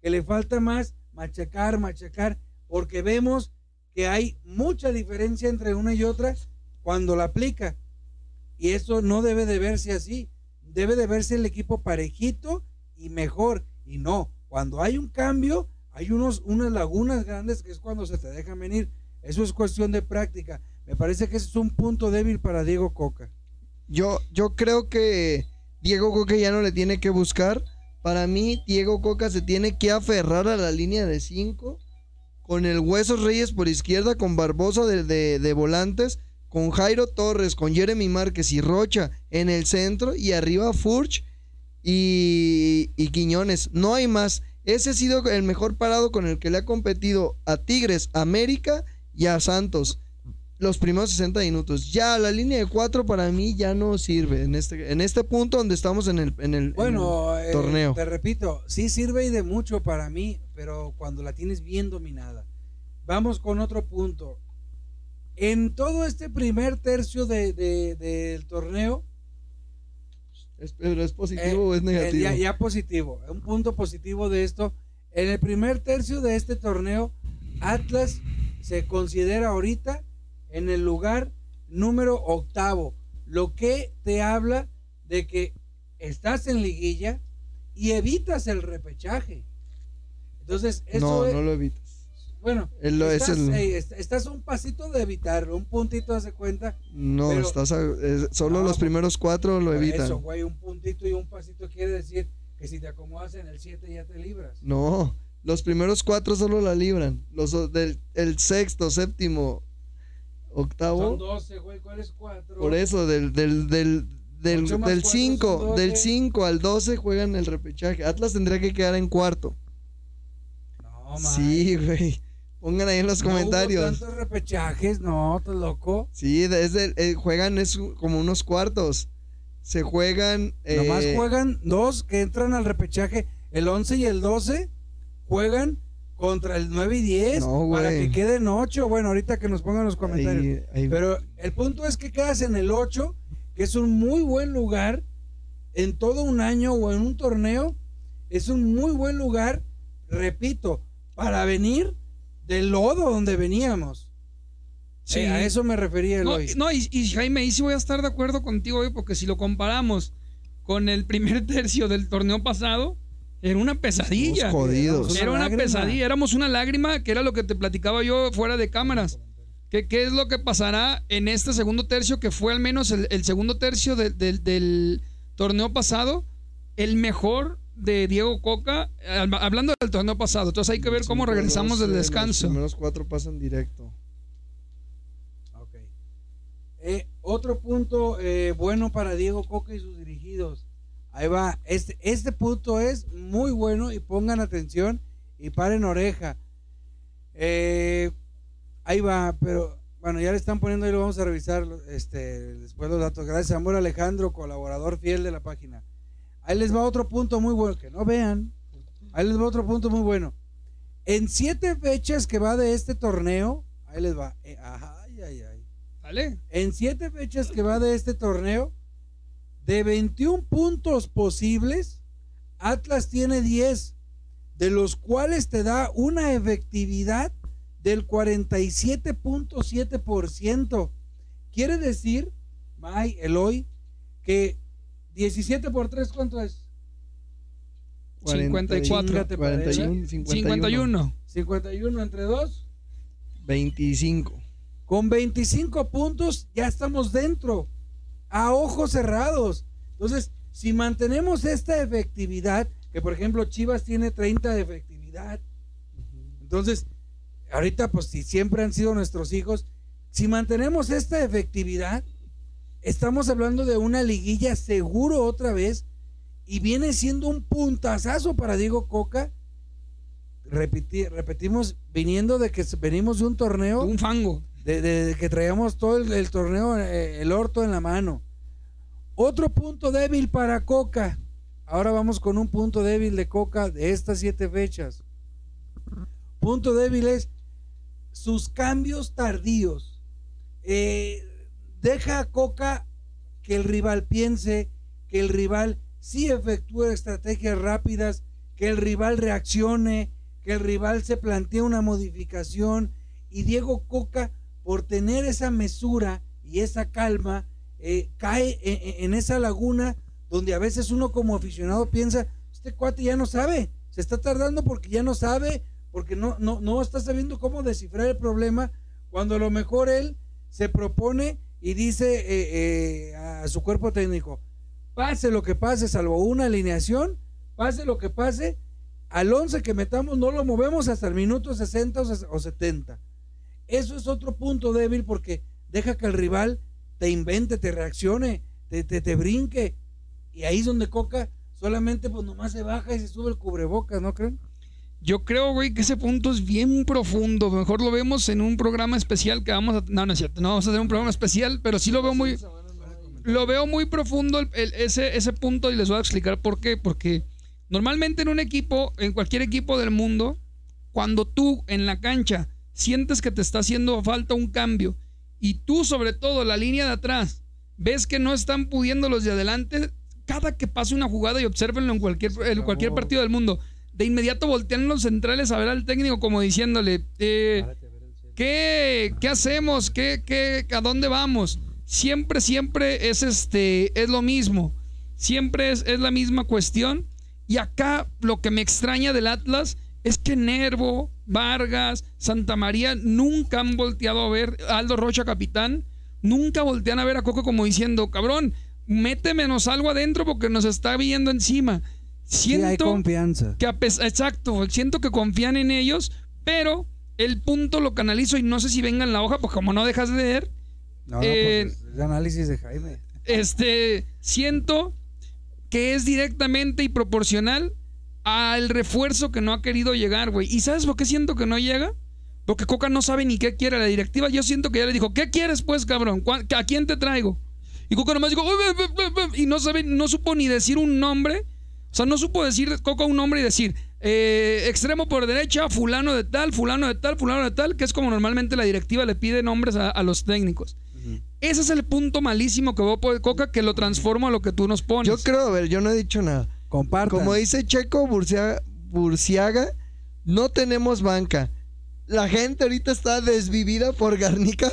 que le falta más machacar, machacar, porque vemos que hay mucha diferencia entre una y otra cuando la aplica. Y eso no debe de verse así. Debe de verse el equipo parejito y mejor. Y no, cuando hay un cambio, hay unos, unas lagunas grandes que es cuando se te dejan venir. Eso es cuestión de práctica. Me parece que ese es un punto débil para Diego Coca. Yo, yo creo que Diego Coca ya no le tiene que buscar. Para mí, Diego Coca se tiene que aferrar a la línea de 5. Con el Huesos Reyes por izquierda, con Barbosa de, de- de volantes, con Jairo Torres, con Jeremy Márquez y Rocha en el centro. Y arriba Furch y, y Quiñones. No hay más. Ese ha sido el mejor parado con el que le ha competido a Tigres, América y a Santos los primeros 60 minutos. Ya la línea de 4 para mí ya no sirve en este, en este punto donde estamos en el, en el, en Bueno, el eh, torneo. te repito, sí sirve y de mucho para mí, pero cuando la tienes bien dominada. Vamos con otro punto. En todo este primer tercio de- de- del torneo, ¿Es, pero ¿es positivo Eh, o es eh, negativo? ya, ya positivo. Un punto positivo de esto. En el primer tercio de este torneo, Atlas se considera ahorita en el lugar número octavo, lo que te habla de que estás en liguilla y evitas el repechaje. Entonces, eso No, es, no lo evitas. Bueno, Él lo- es estás, el- est- estás a un pasito de evitarlo, un puntito hace cuenta. No, Pero- estás a- es- solo los primeros cuatro lo evitan. Eso, güey, un puntito y un pasito quiere decir que si te acomodas en el 7 ya te libras. No, los primeros cuatro solo la libran. Los del el sexto, séptimo, Son octavo. 12, güey, ¿cuál es 4? Por eso, del del del del del cuatro son 5, del doce. 5 al 12 juegan el repechaje. Atlas tendría que quedar en cuarto. No, man. sí, güey. Pongan ahí en los No hubo comentarios. tantos repechajes, no, estás loco. Sí, es eh, juegan es como unos cuartos. Se juegan Nomás eh, juegan dos que entran al repechaje, el 11 y el 12, juegan contra el 9 y 10 No, para que queden 8. Bueno, ahorita que nos pongan los comentarios. ahí- ahí- Pero el punto es que quedas en el 8, que es un muy buen lugar en todo un año o en un torneo. Es un muy buen lugar, repito, para venir del lodo donde veníamos. Sí. Eh, a eso me refería No, Eloy. no, y, y Jaime, ahí sí voy a estar de acuerdo contigo, güey, porque si lo comparamos con el primer *laughs* tercio del torneo pasado, era una pesadilla. Estamos jodidos. Una Era una pesadilla, éramos una lágrima, que era lo que te platicaba yo fuera de cámaras. ¿Qué, qué es lo que pasará en este segundo tercio, que fue al menos el, el segundo tercio de- del- del torneo pasado, el mejor de Diego Coca, hablando del torneo pasado. Entonces hay que ver cómo regresamos del doce, descanso. Los primeros cuatro pasan directo. Ok. Eh, otro punto eh, bueno para Diego Coca y sus dirigidos. Ahí va. Este, este punto es muy bueno y pongan atención y paren oreja. Eh, ahí va, pero bueno, ya le están poniendo ahí, lo vamos a revisar este, después los datos. Gracias, amor Alejandro, colaborador fiel de la página. Ahí les va otro punto muy bueno, que no vean. Ahí les va otro punto muy bueno. En siete fechas que va de este torneo, ahí les va. Eh, ay, ay, ay. ¿Vale? En siete fechas que va de este torneo, de 21 puntos posibles, Atlas tiene 10, de los cuales te da una efectividad del 47.7%. Quiere decir, May, Eloy, que 17 por 3, ¿cuánto es? 54. Chíngate para 41, 51, 51. 51 entre 2. 25. Con 25 puntos ya estamos dentro, a ojos cerrados. Entonces, si mantenemos esta efectividad, que por ejemplo Chivas tiene 30 de efectividad, entonces, ahorita pues si siempre han sido nuestros hijos, si mantenemos esta efectividad, estamos hablando de una liguilla seguro otra vez y viene siendo un puntazazo para Diego Coca. Repetimos, viniendo de que venimos de un torneo Un fango. de, de- de que traíamos todo el, el torneo, eh, el orto en la mano. Otro punto débil para Coca. Ahora vamos con un punto débil de Coca de estas siete fechas. Punto débil es sus cambios tardíos. Eh, deja a Coca que el rival piense, que el rival sí efectúe estrategias rápidas, que el rival reaccione, que el rival se plantee una modificación. Y Diego Coca, por tener esa mesura y esa calma, eh, cae en, en esa laguna donde a veces uno como aficionado piensa, este cuate ya no sabe, se está tardando porque ya no sabe, porque no, no, no está sabiendo cómo descifrar el problema, cuando a lo mejor él se propone y dice eh, eh, a su cuerpo técnico, pase lo que pase, salvo una alineación, pase lo que pase, al 11 que metamos no lo movemos hasta el minuto 60 o ses- o 70. Eso es otro punto débil porque deja que el rival te invente, te reaccione, te, te, te brinque. Y ahí es donde Coca solamente pues nomás se baja y se sube el cubrebocas, ¿no creen? Yo creo, güey, que ese punto es bien profundo. Mejor lo vemos en un programa especial que vamos a... No, no es cierto. No vamos a hacer un programa especial, pero sí lo veo muy... Lo veo muy profundo el- el- ese, ese punto y les voy a explicar por qué. Porque normalmente en un equipo, en cualquier equipo del mundo, cuando tú en la cancha sientes que te está haciendo falta un cambio y tú sobre todo la línea de atrás ves que no están pudiendo los de adelante, cada que pase una jugada y obsérvenlo en cualquier, en cualquier partido del mundo, de inmediato voltean los centrales a ver al técnico como diciéndole, eh, ¿qué, qué hacemos? ¿Qué, qué, ¿A dónde vamos? Siempre, siempre es, este, es lo mismo. Siempre es, es la misma cuestión. Y acá lo que me extraña del Atlas es que Nervo, Vargas, Santa María nunca han volteado a ver Aldo Rocha, capitán. Nunca voltean a ver a Coco como diciendo, cabrón, métemenos algo adentro porque nos está viendo encima. Siento sí, hay confianza. Que a pesar, exacto, siento que confían en ellos, pero el punto lo canalizo y no sé si venga en la hoja, porque como no dejas de leer. No, no, eh, pues es análisis de Jaime. Este, siento que es directamente y proporcional al refuerzo que no ha querido llegar, güey. ¿Y sabes por qué siento que no llega? Porque Coca no sabe ni qué quiere la directiva. Yo siento que ya le dijo, ¿qué quieres pues, cabrón? ¿A quién te traigo? Y Coca nomás dijo, y no sabe, no supo ni decir un nombre. O sea, no supo decir Coca un nombre y decir, eh, extremo por derecha, fulano de tal, fulano de tal, fulano de tal, que es como normalmente la directiva le pide nombres a, los técnicos. Ese es el punto malísimo que vos Coca que lo transformo a lo que tú nos pones. Yo creo, a ver, yo no he dicho nada. Compartan. Como dice Checo Burciaga, Burciaga, no tenemos banca. La gente ahorita está desvivida por Garnica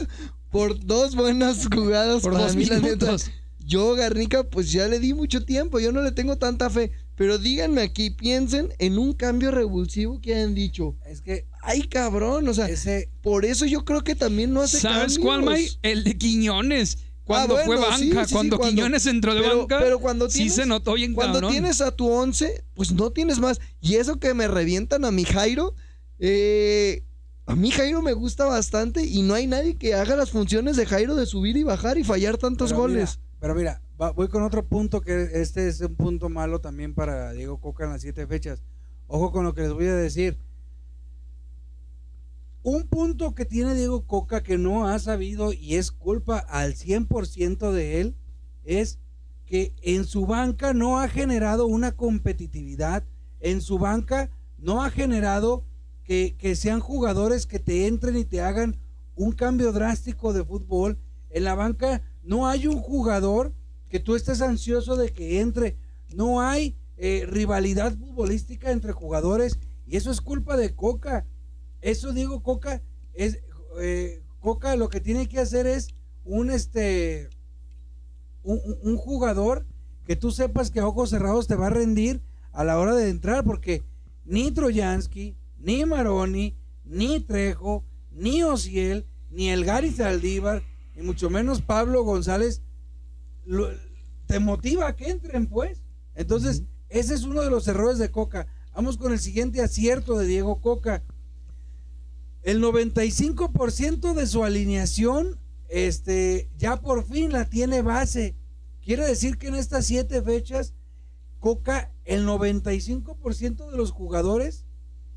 por dos buenas jugadas por dos mí, minutos. Yo, Garnica, pues ya le di mucho tiempo. Yo no le tengo tanta fe. Pero díganme aquí, piensen en un cambio revulsivo que hayan dicho. Es que. Ay, cabrón. O sea, ese... por eso yo creo que también no hace ¿Sabes cambios. cuál, May? El de Quiñones. Cuando Ah, fue banca, sí, sí, sí, cuando cuando- Quiñones entró de pero, banca, pero cuando sí tienes, se notó bien Cuando cabrón. tienes a tu 11, pues no tienes más. Y eso que me revientan a mi Jairo, eh, a mí Jairo me gusta bastante y no hay nadie que haga las funciones de Jairo de subir y bajar y fallar tantos Pero goles. mira, pero mira, va- voy con otro punto que este es un punto malo también para Diego Coca en las siete fechas. Ojo con lo que les voy a decir. Un punto que tiene Diego Coca que no ha sabido y es culpa al 100% de él es que en su banca no ha generado una competitividad, en su banca no ha generado que, que sean jugadores que te entren y te hagan un cambio drástico de fútbol. En la banca no hay un jugador que tú estés ansioso de que entre, no hay eh, rivalidad futbolística entre jugadores y eso es culpa de Coca. Eso digo, Coca es eh, Coca lo que tiene que hacer es un este un, jugador que tú sepas que a ojos cerrados te va a rendir a la hora de entrar porque ni Troyansky, ni Maroni, ni Trejo, ni Ociel, ni el Gary Saldívar, y mucho menos Pablo González lo- te motiva a que entren pues. Entonces, ese es uno de los errores de Coca. Vamos con el siguiente acierto de Diego Coca. El 95% de su alineación, este, ya por fin la tiene base. Quiere decir que en estas siete fechas, Coca, el 95% de los jugadores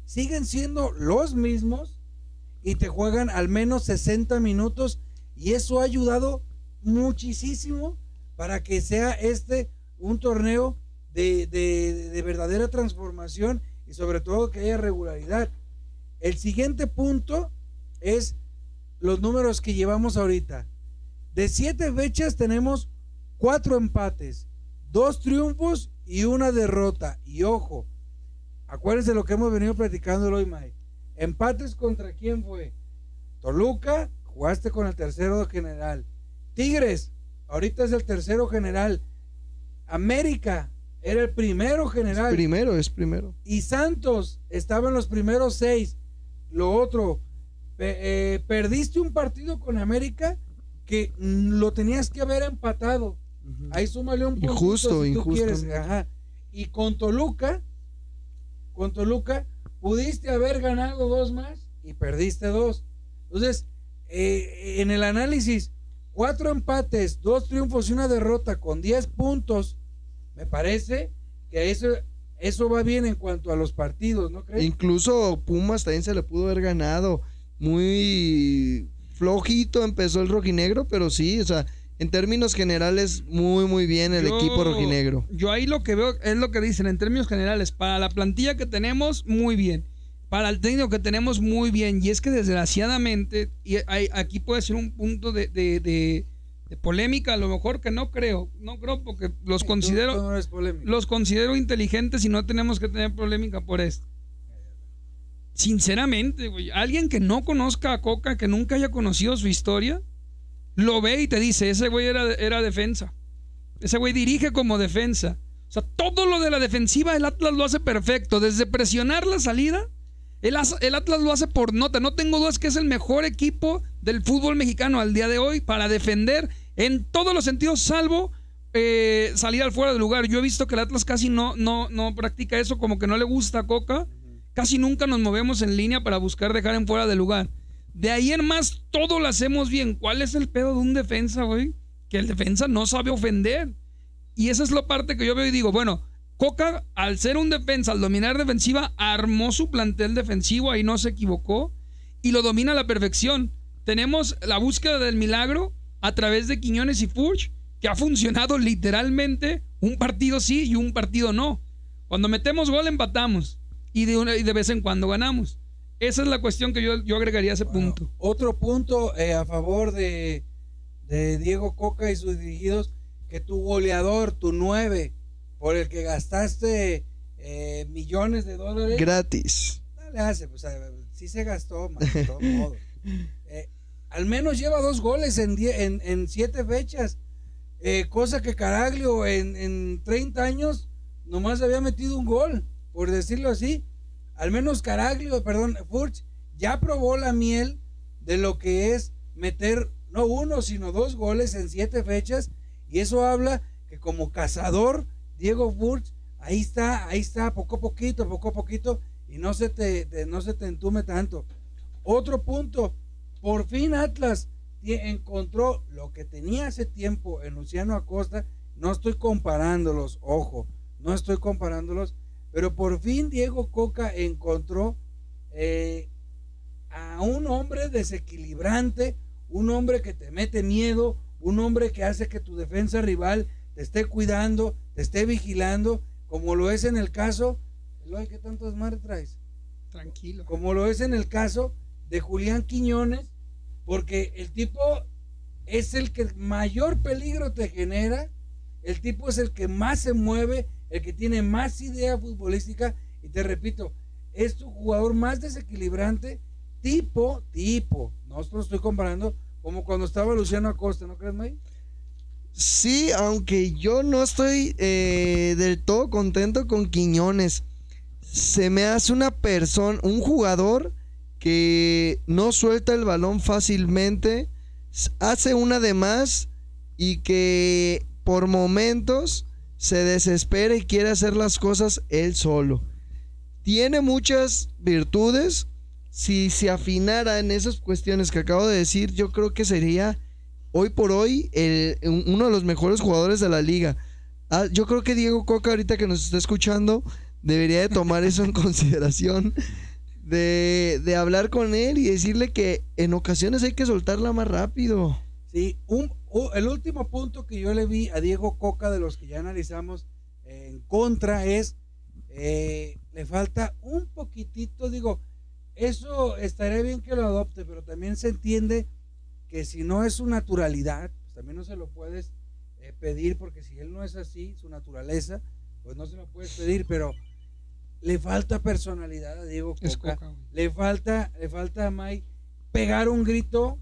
siguen siendo los mismos y te juegan al menos 60 minutos y eso ha ayudado muchísimo para que sea este un torneo de, de- de verdadera transformación y sobre todo que haya regularidad. El siguiente punto es los números que llevamos ahorita. De siete fechas tenemos cuatro empates, dos triunfos y una derrota. Y ojo, acuérdense lo que hemos venido platicando hoy, May. Empates contra quién fue? Toluca, jugaste con el tercero general. Tigres, ahorita es el tercero general. América, era el primero general. Primero, es primero. y Santos estaba en los primeros seis. Lo otro, eh, perdiste un partido con América que lo tenías que haber empatado. Ahí súmale un puntito Injusto, si tú injusto. quieres. Ajá. Y con Toluca, con Toluca, pudiste haber ganado dos más y perdiste dos. Entonces, eh, en el análisis, cuatro empates, dos triunfos y una derrota con 10 puntos, me parece que eso, eso va bien en cuanto a los partidos, ¿no crees? Incluso Pumas también se le pudo haber ganado. Muy flojito empezó el rojinegro, pero sí, o sea, en términos generales, muy, muy bien el Yo- equipo rojinegro. Yo ahí lo que veo es lo que dicen en términos generales. Para la plantilla que tenemos, muy bien. Para el técnico que tenemos, muy bien. Y es que desgraciadamente, y hay- aquí puede ser un punto de, de- de- de polémica, a lo mejor que no creo. No creo porque los considero, tú no los considero inteligentes y no tenemos que tener polémica por esto. Sinceramente, güey. Alguien que no conozca a Coca, que nunca haya conocido su historia, lo ve y te dice, ese güey era, era defensa. Ese güey dirige como defensa. O sea, todo lo de la defensiva el Atlas lo hace perfecto. Desde presionar la salida, el, As- el Atlas lo hace por nota. No tengo dudas que es el mejor equipo del fútbol mexicano al día de hoy para defender en todos los sentidos, salvo eh, salir al fuera de lugar. Yo he visto que el Atlas casi no, no, no practica eso, como que no le gusta a Coca. Casi nunca nos movemos en línea para buscar dejar en fuera de lugar. De ahí en más, todo lo hacemos bien. ¿Cuál es el pedo de un defensa, güey? Que el defensa no sabe ofender. Y esa es la parte que yo veo y digo, bueno, Coca, al ser un defensa, al dominar defensiva, armó su plantel defensivo, ahí no se equivocó, y lo domina a la perfección. Tenemos la búsqueda del milagro a través de Quiñones y Furch, que ha funcionado literalmente un partido sí y un partido no. Cuando metemos gol empatamos y de, una- y de vez en cuando ganamos. Esa es la cuestión que yo, yo agregaría a ese punto. Otro punto eh, a favor de, de Diego Coca y sus dirigidos, que tu goleador, tu 9, por el que gastaste eh, millones de dólares, Gratis. no le hace, pues a- sí se gastó, man, de todos modos. *laughs* Eh, al menos lleva dos goles en, die- en, en siete fechas, eh, cosa que Caraglio en, en 30 años nomás había metido un gol, por decirlo así. Al menos Caraglio, perdón, Furch, ya probó la miel de lo que es meter no uno, sino dos goles en siete fechas. Y eso habla que como cazador, Diego Furch, ahí está, ahí está, poco a poquito, poco a poquito, y no se te, no se te entume tanto. Otro punto, por fin Atlas encontró lo que tenía hace tiempo en Luciano Acosta. No estoy comparándolos, ojo, no estoy comparándolos, pero por fin Diego Coca encontró eh, a un hombre desequilibrante, un hombre que te mete miedo, un hombre que hace que tu defensa rival te esté cuidando, te esté vigilando, como lo es en el caso, Eloy, ¿qué tantos madre traes? Tranquilo. Como lo es en el caso de Julián Quiñones, porque el tipo es el que mayor peligro te genera, el tipo es el que más se mueve, el que tiene más idea futbolística, y te repito, es tu jugador más desequilibrante, tipo, tipo, no lo estoy comparando como cuando estaba Luciano Acosta, ¿no crees, May? Sí, aunque yo no estoy eh, del todo contento con Quiñones. Se me hace una persona, un jugador que no suelta el balón fácilmente, hace una de más y que por momentos se desespera y quiere hacer las cosas él solo. Tiene muchas virtudes. Si se afinara en esas cuestiones que acabo de decir, yo creo que sería hoy por hoy el- un- uno de los mejores jugadores de la liga. Ah, yo creo que Diego Coca, ahorita que nos está escuchando, debería de tomar eso en *laughs* consideración. De, de hablar con él y decirle que en ocasiones hay que soltarla más rápido. Sí, un, el último punto que yo le vi a Diego Coca de los que ya analizamos en contra es, eh, le falta un poquitito, digo, eso estaría bien que lo adopte, pero también se entiende que si no es su naturalidad, pues también no se lo puedes eh, pedir, porque si él no es así, su naturaleza, pues no se lo puedes pedir, pero le falta personalidad a Diego Coca. Coca. Le falta, le falta a Mike pegar un grito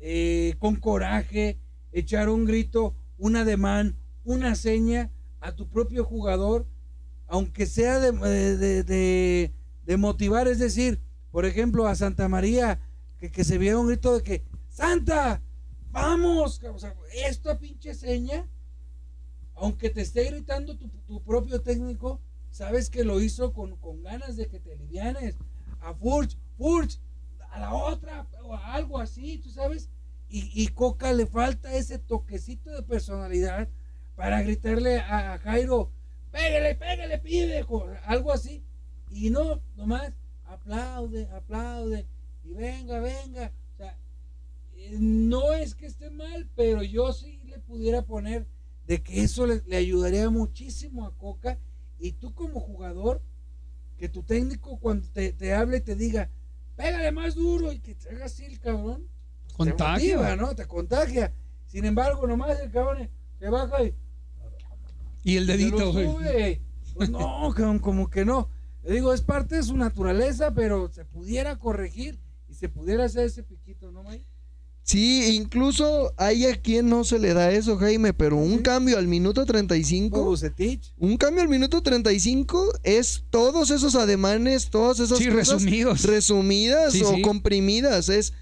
eh, con coraje, echar un grito, un ademán, una seña a tu propio jugador, aunque sea de, de- de- de- de motivar, es decir, por ejemplo, a Santa María, que, que se viera un grito de que, Santa, vamos, o esta pinche seña, aunque te esté gritando tu, tu propio técnico, sabes que lo hizo con, con ganas de que te alivianes. A Furch, Furch, a la otra, o a algo así, tú sabes. Y, y Coca le falta ese toquecito de personalidad para gritarle a, a Jairo, pégale, pégale, pibe, co- algo así. Y no, nomás, aplaude, aplaude, y venga, venga. Eh, no es que esté mal, pero yo sí le pudiera poner de que eso le, le ayudaría muchísimo a Coca. Y tú como jugador, que tu técnico cuando te, te hable te diga, pégale más duro y que te haga así el cabrón. pues, Contagia. Te motiva, ¿no? Te contagia. Sin embargo, nomás el cabrón te baja y Y el dedito, güey. Pues no, *laughs* cabrón, como que no. Le digo, es parte de su naturaleza, pero se pudiera corregir y se pudiera hacer ese piquito, ¿no, May? Sí, incluso hay a quien no se le da eso, Jaime, pero un Sí. cambio al minuto 35. Bucetich. Un cambio al minuto 35 es todos esos ademanes, todas esas Sí, cosas resumidos. resumidas Sí, o comprimidas. Es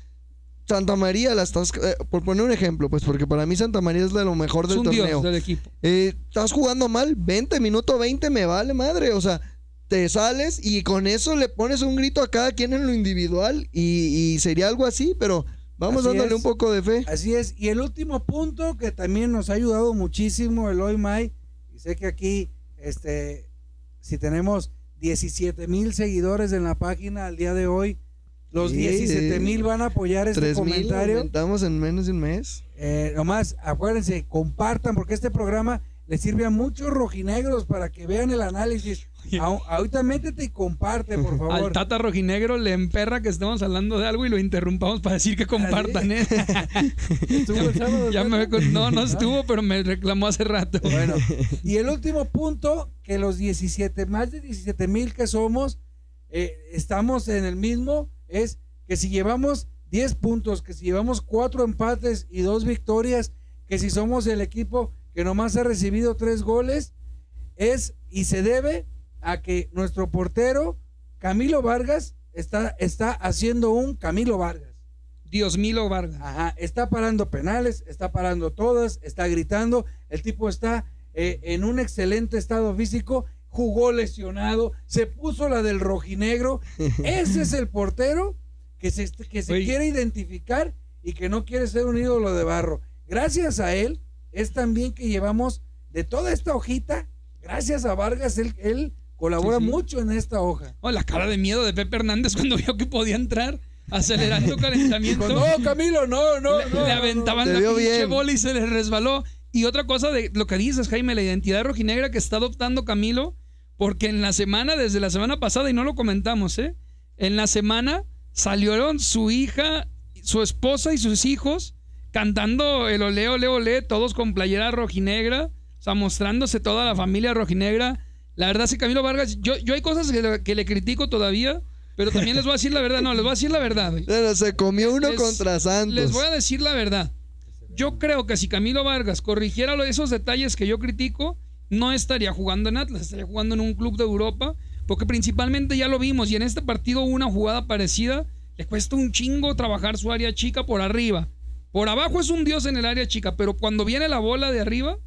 Santa María, la estás, eh, por poner un ejemplo, pues porque para mí Santa María es de lo mejor Es del un torneo. dios del equipo. Eh, estás jugando mal, 20, minuto 20, me vale madre. O sea, te sales y con eso le pones un grito a cada quien en lo individual y, y sería algo así, pero vamos Así dándole es. un poco de fe. Así es. Y el último punto que también nos ha ayudado muchísimo el hoy May, y sé que aquí, este, si tenemos 17 mil seguidores en la página al día de hoy, los Sí, 17 mil van a apoyar este 3 mil comentario. aumentamos en menos de un mes. Eh, nomás, acuérdense, compartan, porque este programa le sirve a muchos rojinegros para que vean el análisis. *laughs* Ahor- ahorita métete y comparte, por Al favor. Tata Rojinegro le emperra que estemos hablando de algo y lo interrumpamos para decir que compartan, ¿eh? *laughs* ¿Estuvo el sábado, *laughs* ya me No, no estuvo, pero me reclamó hace rato. Bueno, y el último punto, que los 17, más de 17 mil que somos, eh, estamos en el mismo, es que si llevamos 10 puntos, que si llevamos 4 empates y 2 victorias, que si somos el equipo que nomás ha recibido 3 goles, es y se debe a que nuestro portero, Camilo Vargas, está, está haciendo un Camilo Vargas. Dios Milo Vargas. Ajá, está parando penales, está parando todas, está gritando. El tipo está eh, en un excelente estado físico, jugó lesionado, se puso la del rojinegro. *laughs* Ese es el portero que se, que se Oye. quiere identificar y que no quiere ser un ídolo de barro. Gracias a él es también que llevamos de toda esta hojita, gracias a Vargas, él, él colabora Sí, sí. mucho en esta hoja. Oh, la cara de miedo de Pepe Hernández *laughs* cuando vio que podía entrar acelerando calentamiento. Dijo, no, Camilo, no, no, le, no, le no, aventaban la pinche bien. bola y se les resbaló. Y otra cosa de lo que dices, Jaime, la identidad rojinegra que está adoptando Camilo, porque en la semana, desde la semana pasada, y no lo comentamos, ¿eh? En la semana salieron su hija, su esposa y sus hijos cantando el ole, ole, ole, todos con playera rojinegra, o sea, mostrándose toda la familia rojinegra. La verdad, sí, Camilo Vargas, yo, yo hay cosas que le, que le critico todavía, pero también les voy a decir la verdad. No, les voy a decir la verdad. güey. Pero se comió uno Les- contra Santos. Les voy a decir la verdad. Yo creo que si Camilo Vargas corrigiera esos detalles que yo critico, no estaría jugando en Atlas, estaría jugando en un club de Europa, porque principalmente ya lo vimos y en este partido hubo una jugada parecida, le cuesta un chingo trabajar su área chica por arriba. Por abajo es un dios en el área chica, pero cuando viene la bola de arriba,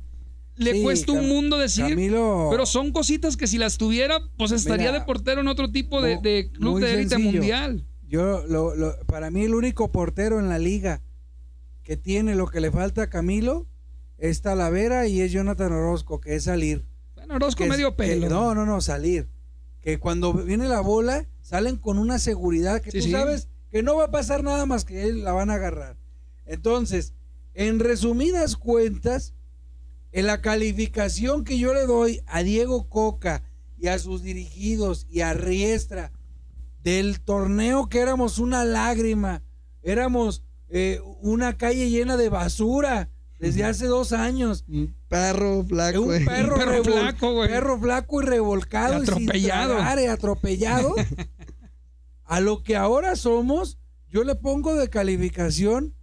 le Sí, cuesta un mundo decir. Camilo, Pero son cositas que si las tuviera, pues estaría Mira, de portero en otro tipo de, club de élite mundial. Yo, lo, lo- para mí, el único portero en la liga que tiene lo que le falta a Camilo es Talavera y es Jonathan Orozco, que es salir. Bueno, Orozco Que es- medio que- pelo. no, no, no, salir. Que cuando viene la bola, salen con una seguridad que Sí, tú sí. sabes que no va a pasar nada más que él la van a agarrar. Entonces, en resumidas cuentas, en la calificación que yo le doy a Diego Coca y a sus dirigidos y a Riestra del torneo que éramos una lágrima, éramos eh, una calle llena de basura desde hace dos años. Un perro flaco. Un güey. perro, Un perro flaco, güey. perro flaco y revolcado Y atropellado. y sin tragar, y atropellado. *laughs* a lo que ahora somos, yo le pongo de calificación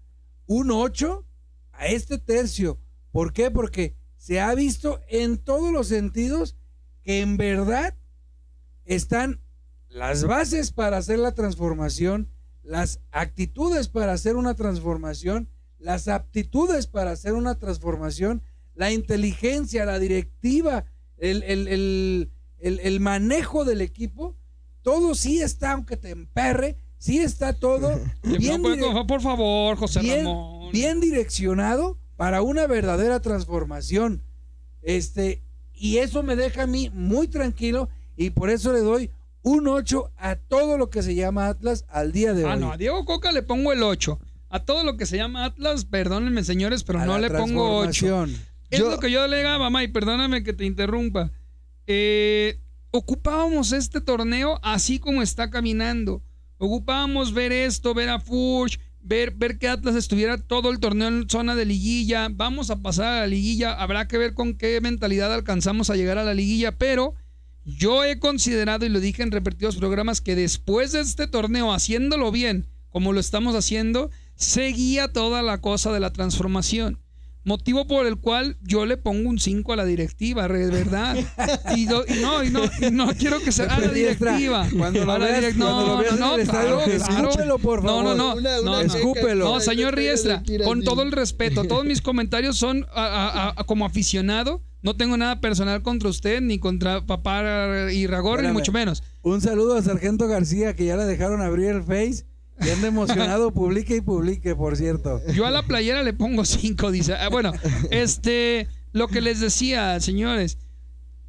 un 8 a este tercio. ¿Por qué? Porque se ha visto en todos los sentidos que en verdad están las bases para hacer la transformación, las actitudes para hacer una transformación, las aptitudes para hacer una transformación, la inteligencia, la directiva, el, el- el- el- el manejo del equipo, todo sí está, aunque te emperre, sí está todo *laughs* bien, No, por favor, José bien, Ramón. bien direccionado para una verdadera transformación. Este, y eso me deja a mí muy tranquilo y por eso le doy un 8 a todo lo que se llama Atlas al día de Ah, hoy. no, a Diego Coca le pongo el 8. A todo lo que se llama Atlas, perdónenme señores, pero A no le pongo 8. transformación. Es Yo- lo que yo le diga, mamá, y perdóname que te interrumpa. Eh, ocupábamos este torneo así como está caminando. Ocupábamos ver esto, ver a Furch, ver, ver que Atlas estuviera todo el torneo en zona de liguilla. Vamos a pasar a la liguilla. Habrá que ver con qué mentalidad alcanzamos a llegar a la liguilla, pero Yo he considerado, y lo dije en repetidos programas, que después de este torneo, haciéndolo bien, como lo estamos haciendo, seguía toda la cosa de la transformación. Motivo por el cual yo le pongo un 5 a la directiva, verdad. Y, do- y no, y no, y no quiero que sea a la directiva. Cuando lo veas- direc- cuando lo no, veas no, no, claro, claro. escúpelo, por No, no, favor. no. Una- no, una no. queja Escúpelo. No, señor Riestra, con todo el respeto, todos mis comentarios son a- a- a- como aficionado. No tengo nada personal contra usted, ni contra papá y Ragor, ni mucho menos. Un saludo a Sargento García, que ya le dejaron abrir el Face. Y anda emocionado, *laughs* publique y publique, por cierto. Yo a la playera le pongo 5, dice. Ah, Bueno, este, lo que les decía, señores,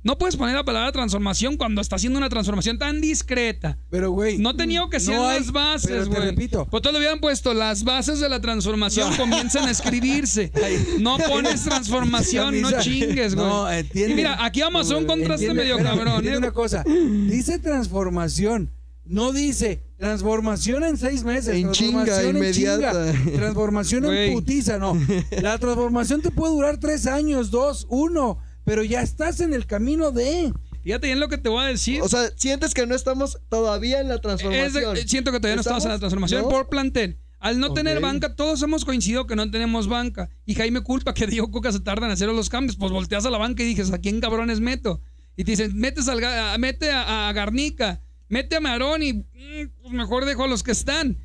no puedes poner la palabra transformación cuando está haciendo una transformación tan discreta. Pero, güey. No tenía que ser no las bases, güey. repito. Pues todos le hubieran puesto las bases de la transformación comienzan a escribirse. *laughs* No pones transformación, no chingues, güey. No, entiende. Y mira, aquí vamos a un contraste Entiende, medio espérame, cabrón, ¿eh? una cosa. Dice transformación. No dice transformación en seis meses. En chinga, transformación en inmediata. chinga, transformación en putiza, no. La transformación te puede durar tres años, dos, uno. Pero ya estás en el camino de. Fíjate bien lo que te voy a decir. O sea, sientes que no estamos todavía en la Es de- transformación. siento que todavía no estamos en la transformación ¿No? por plantel. Al no tener banca, todos hemos coincidido que no tenemos banca. Y Jaime culpa que *laughs* Diego Coca se tarda en hacer los cambios. Pues volteas a la banca y dices, ¿a quién cabrones meto? Y te dicen, metes al, mete a, a Garnica, mete a Marón y mm, pues mejor dejo a los que están.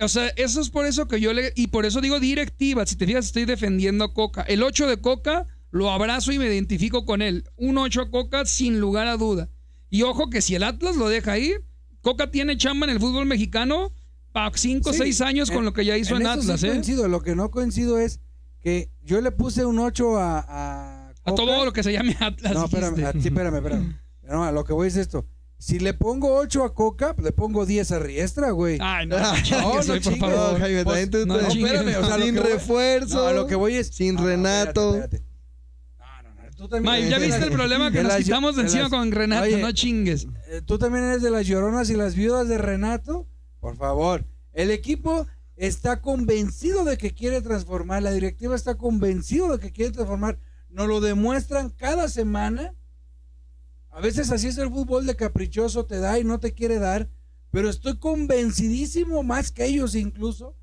O sea, eso es por eso que yo le... Y por eso digo directiva. Si te fijas, estoy defendiendo a Coca. El 8 de Coca lo abrazo y me identifico con él. Un 8 a Coca sin lugar a duda. Y ojo que si el Atlas lo deja ir, Coca tiene chamba en el fútbol mexicano para 5 o Sí, 6 años con en- lo que ya hizo en, sí Atlas, ¿eh? coincido. Lo que no coincido es que yo le puse un 8 a. A, A Coca. todo lo que se llame Atlas. No, espérame, a- sí, espérame, espérame. *laughs* No, a lo que voy es esto. Si le pongo 8 a Coca, le pongo 10 a Riestra, güey. Ay, no, *laughs* No, no, chingues, no por favor. Jaime, Pues, también tú- no, chingues. espérame, o sea, sin voy- refuerzo. A lo que voy es. Sin no, Renato. espérate, espérate. No, no, no, tú eres ¿ya viste el problema que nos quitamos de encima las- con Renato? Oye, no chingues. eh, ¿Tú también eres de las lloronas y las viudas de Renato? Por favor. El equipo está convencido de que quiere transformar. La directiva está convencido de que quiere transformar. Nos lo demuestran cada semana. A veces así es el fútbol de caprichoso, te da y no te quiere dar. Pero estoy convencidísimo, más que ellos incluso,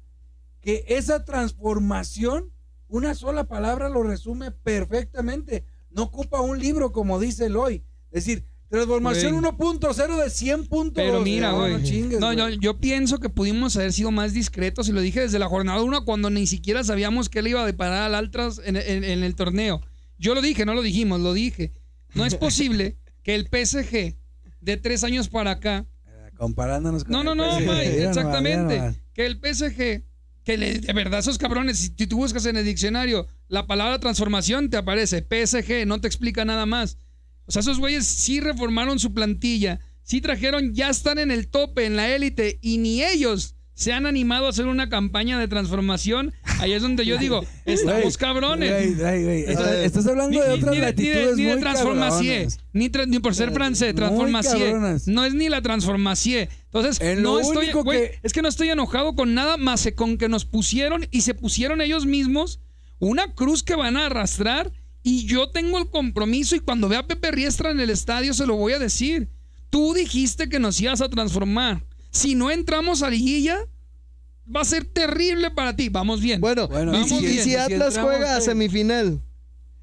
que esa transformación, una sola palabra lo resume perfectamente. No ocupa un libro como dice Eloy. Es decir, transformación Güey. 1.0 de 100 puntos. Pero mira, No, güey. No, chingues, No, güey. yo, pienso que pudimos haber sido más discretos y lo dije desde la jornada 1 cuando ni siquiera sabíamos que él iba a deparar al Altras en, en- en el torneo. Yo lo dije, no lo dijimos, lo dije. No es *laughs* posible que el PSG de tres años para acá Eh, Comparándonos con No, no, el no, PSG. Mira exactamente. nomás. Que el PSG, que le- de verdad esos cabrones, si tú buscas en el diccionario la palabra transformación, te aparece PSG, no te explica nada más. O sea, esos güeyes sí reformaron su plantilla, sí trajeron, ya están en el tope, en la élite, y ni ellos se han animado a hacer una campaña de transformación. Ahí es donde yo digo, estamos cabrones. Estás, hablando Ni, de otras ni de, ni de- latitudes ni de muy transformacie, ni, tra- ni por ser francés, transformacie. No es ni la transformacie. Entonces, En no estoy, que- es que no estoy enojado con nada más que con que nos pusieron y se pusieron ellos mismos una cruz que van a arrastrar y yo tengo el compromiso y cuando vea a Pepe Riestra en el estadio se lo voy a decir. Tú dijiste que nos ibas a transformar. Si no entramos a liguilla, va a ser terrible para ti. Vamos bien. Bueno, Bueno, y vamos si, y bien. si Si Atlas juega a güey. semifinal.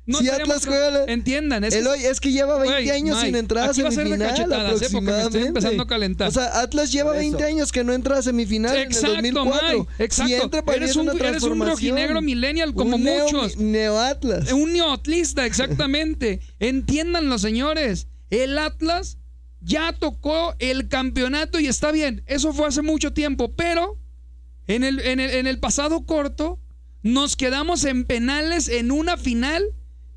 no si Atlas juega la- Entiendan, es que- Eloy, es que lleva 20 Güey, años Mike, sin entrar a aquí va a ser de semifinal ¿eh? Porque me empezando a calentar. O sea, Atlas lleva Por eso. 20 años que no entra a semifinal Exacto, en el 2004. Mike. Exacto. Si entra para eres un, eres un rojinegro millennial como Un neo- muchos. Neo-Atlas. Un neoatlista, exactamente. *laughs* Entiéndanlo, señores. El Atlas ya tocó el campeonato y está bien. Eso fue hace mucho tiempo, pero en el, en el, en el pasado corto nos quedamos en penales en una final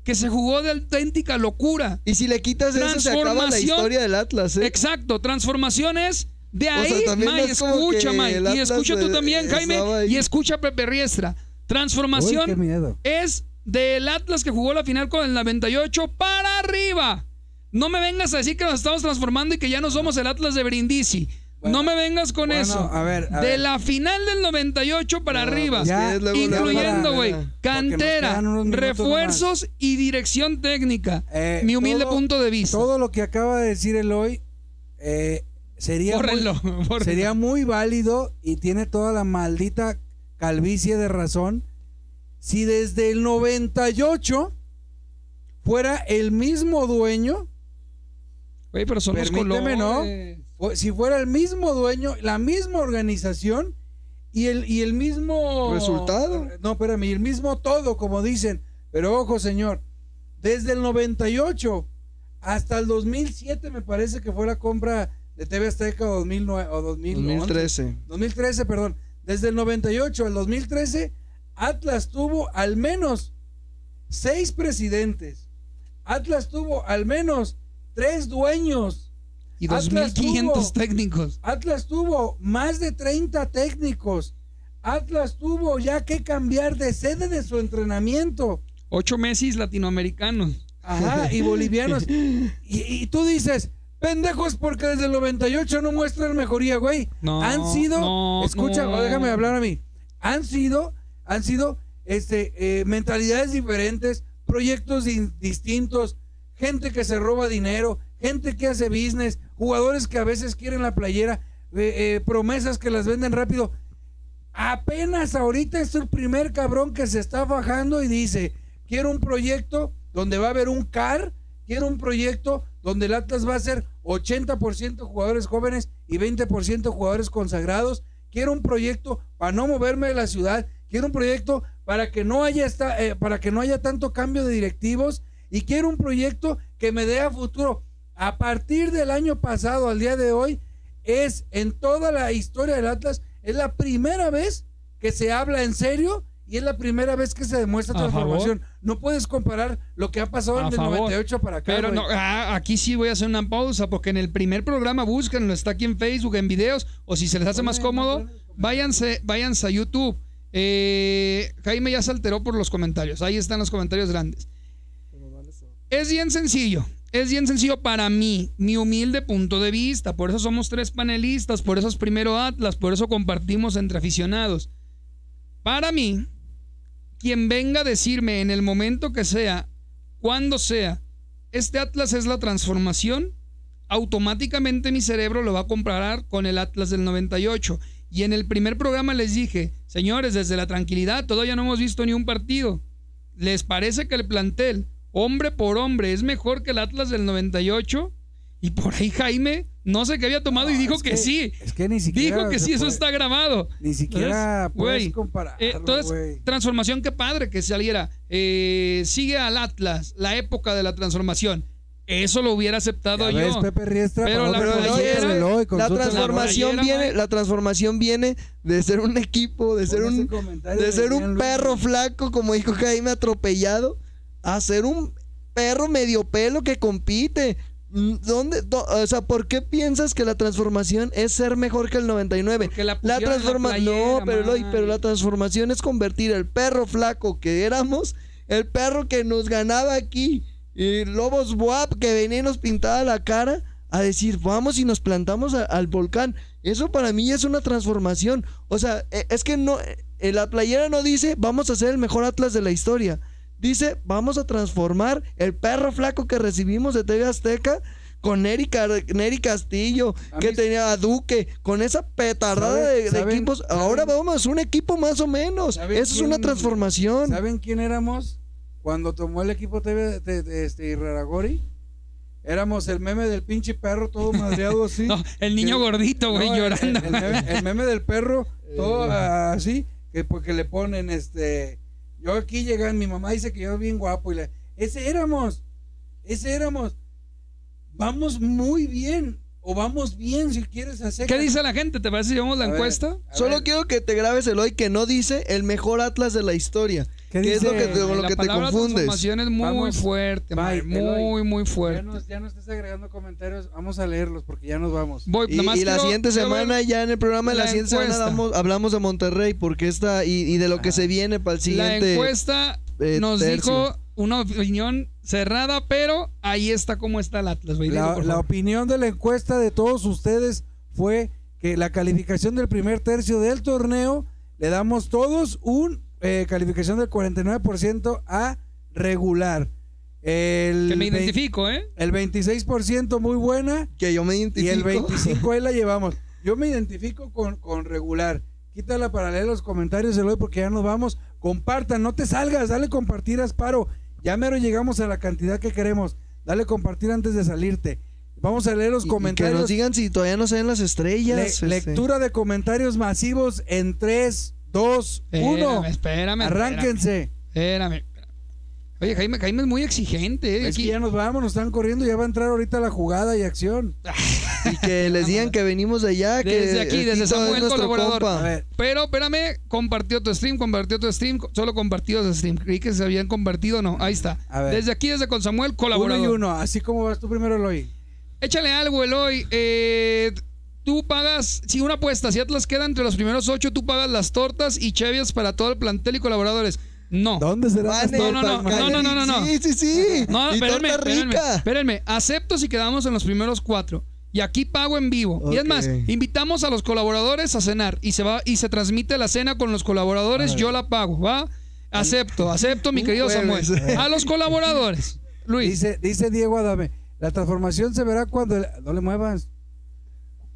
que se jugó de auténtica locura. Y si le quitas eso, se acaba la historia del Atlas. ¿eh? Exacto, transformaciones de sea, ahí, es como escucha, el y escucha tú también, Jaime, ahí. y escucha Pepe Riestra. Transformación es del Atlas que jugó la final con el 98 para arriba. No me vengas a decir que nos estamos transformando y que ya no somos el Atlas de Brindisi. Bueno, no me vengas con bueno, eso. A ver, a de ver. la final del 98 para No, arriba. pues, Ya, que es luego, luego incluyendo, güey, cantera, refuerzos y dirección técnica. Eh, Mi humilde todo- punto de vista. Todo lo que acaba de decir Eloy eh, sería, muy, bórrenlo. *laughs* sería muy válido y tiene toda la maldita calvicie de razón si desde el 98 fuera el mismo dueño, Güey, pero son los Permíteme, ¿no? colores. o si fuera el mismo dueño, la misma organización y el, y el mismo Resultado. No, espérame, y el mismo todo, como dicen. Pero ojo, señor, desde el 98 hasta el 2007 me parece que fue la compra de TV Azteca o 2009 o 2011. 2013. 2013, perdón. Desde el 98 al 2013, Atlas tuvo al menos seis presidentes. Atlas tuvo al menos tres dueños. Y Atlas 2.500 tuvo- técnicos. Atlas tuvo más de 30 técnicos. Atlas tuvo ya que cambiar de sede de su entrenamiento. Ocho Messis latinoamericanos. Ajá, y bolivianos. *laughs* Y, y tú dices, pendejos, porque desde el 98 no muestran mejoría, güey. No, han sido, no, escucha, no. déjame hablar a mí. Han sido, han sido, este, eh, mentalidades diferentes, proyectos distintos, gente que se roba dinero, gente que hace business, jugadores que a veces quieren la playera, eh, eh, promesas que las venden rápido. Apenas ahorita es el primer cabrón que se está bajando y dice, quiero un proyecto donde va a haber un CAR, quiero un proyecto donde el Atlas va a ser 80% jugadores jóvenes y 20% jugadores consagrados, quiero un proyecto para no moverme de la ciudad, quiero un proyecto para que no haya esta, eh, para que no haya tanto cambio de directivos y quiero un proyecto que me dé a futuro. A partir del año pasado al día de hoy es en toda la historia del Atlas es la primera vez que se habla en serio y es la primera vez que se demuestra transformación. No puedes comparar lo que ha pasado en el favor. 98 para acá. Pero no, ah, aquí sí voy a hacer una pausa porque en el primer programa búsquenlo, está aquí en Facebook, en videos, o si se les hace más cómodo, váyanse, váyanse a YouTube. Eh, Jaime ya se alteró por los comentarios, ahí están los comentarios grandes. Es bien sencillo, es bien sencillo para mí, mi humilde punto de vista, por eso somos tres panelistas, por eso es primero Atlas, por eso compartimos entre aficionados. Para mí, quien venga a decirme en el momento que sea, cuando sea, este Atlas es la transformación, automáticamente mi cerebro lo va a comparar con el Atlas del 98. Y en el primer programa les dije, señores, desde la tranquilidad, todavía no hemos visto ni un partido. ¿Les parece que el plantel, hombre por hombre, es mejor que el Atlas del 98? Y por ahí Jaime, no sé qué había tomado y dijo es que, sí. Es que ni siquiera. Dijo que sí, eso está grabado. Ni siquiera Entonces, puedes. Eh, entonces, transformación, qué padre que saliera. Eh, sigue al Atlas, la época de la transformación. Eso lo hubiera aceptado Ya ves, yo. Pepe Riestra, Pero la Pero playera- la transformación playera, viene, la transformación viene de ser un equipo, de ser Pon un, de ser un perro flaco, como dijo Jaime, atropellado, a ser un perro medio pelo que compite. Mm, ¿Dónde? do- o sea, ¿por qué piensas que la transformación es ser mejor que el 99? Porque la La transformación, no, pero, pero la transformación es convertir el perro flaco que éramos, el perro que nos ganaba aquí, y Lobos Buap que venía y nos pintaba la cara, a decir, vamos y nos plantamos a- al volcán. Eso para mí es una transformación. O sea, e- es que no, eh, la playera no dice, vamos a ser el mejor Atlas de la historia. Dice, vamos a transformar el perro flaco que recibimos de TV Azteca con Neri, Castillo, A que mí- tenía a Duque, con esa petardada ¿Saben- de, de saben- equipos. Ahora vamos, un equipo más o menos. ¿Saben Eso es una transformación. ¿Saben quién éramos? Cuando tomó el equipo TV de, de- este Irraragori. Éramos el meme del pinche perro todo *laughs* madreado así. No, el niño Que- gordito, güey, No, llorando. El, el meme, el meme del perro todo ah, así, que porque le ponen este. Yo aquí llegan, mi mamá dice que yo bien guapo y le. Ese éramos. Ese éramos. Vamos muy bien. O vamos bien si quieres hacer. ¿Qué dice la gente? ¿Te parece si llevamos la ver, encuesta? a Solo ver, quiero que te grabes el hoy que no dice el mejor Atlas de la historia. ¿Qué ¿Qué es lo dice? que te- con lo la que te confundes? transformación es muy Vamos. fuerte, Bye, Eloy. muy, muy Ya fuerte. no, ya no estés agregando comentarios. Vamos a leerlos porque ya nos vamos. Voy, Y, nomás y la siguiente semana, ya en el programa de la, la siguiente semana damos- hablamos de Monterrey porque está y, y de lo que se viene para el La siguiente. encuesta eh, nos tercio. dijo una opinión cerrada, pero ahí está cómo está el Atlas, La, por la opinión de la encuesta de todos ustedes fue que la calificación del primer tercio del torneo le damos todos un eh, calificación del 49% a regular. El Que me identifico, ¿eh? El 26% muy buena Que yo me y identifico. el *laughs* 25 ahí la llevamos. Yo me identifico con, con regular. Quítala para leer los comentarios de hoy porque ya nos vamos. Compartan, no te salgas, dale compartir a Asparo. Ya mero llegamos a la cantidad que queremos. Dale compartir antes de salirte. Vamos a leer los Y- y que comentarios. nos digan si todavía no se ven las estrellas. este. lectura de comentarios masivos en 3, 2, 1. Espérame, espérame. Arránquense. Espérame. espérame. Oye, Jaime, Jaime es muy exigente, ¿eh? Es que Aquí- ya nos vamos, nos están corriendo. Ya va a entrar ahorita la jugada y acción. *laughs* Y que les digan que venimos de allá. Que Desde aquí, desde Samuel, colaborador. A compa. ver, Pero espérame, compartió tu stream, compartió tu stream, solo compartidos de stream. Creí que se habían compartido, no, ahí está. A ver. Desde aquí, desde con Samuel, uno colaborador. y uno. Así como vas tú primero, Eloy. Échale algo, Eloy. Eh, tú pagas, si una apuesta, si Atlas queda entre los primeros ocho, tú pagas las tortas y chevias para todo el plantel y colaboradores. No. ¿Dónde será? No, no, no, no, no, no, no, no. Sí, sí, sí. No, y espérenme, torta rica. espérenme. Acepto si quedamos en los primeros cuatro. Y aquí pago en vivo. Y es más, invitamos a los colaboradores a cenar y se va y se transmite la cena con los colaboradores, yo la pago, ¿va? Acepto, acepto, mi querido Samuel. A los colaboradores. *laughs* Luis. Dice, dice Diego Adame, la transformación se verá cuando el- no le muevas.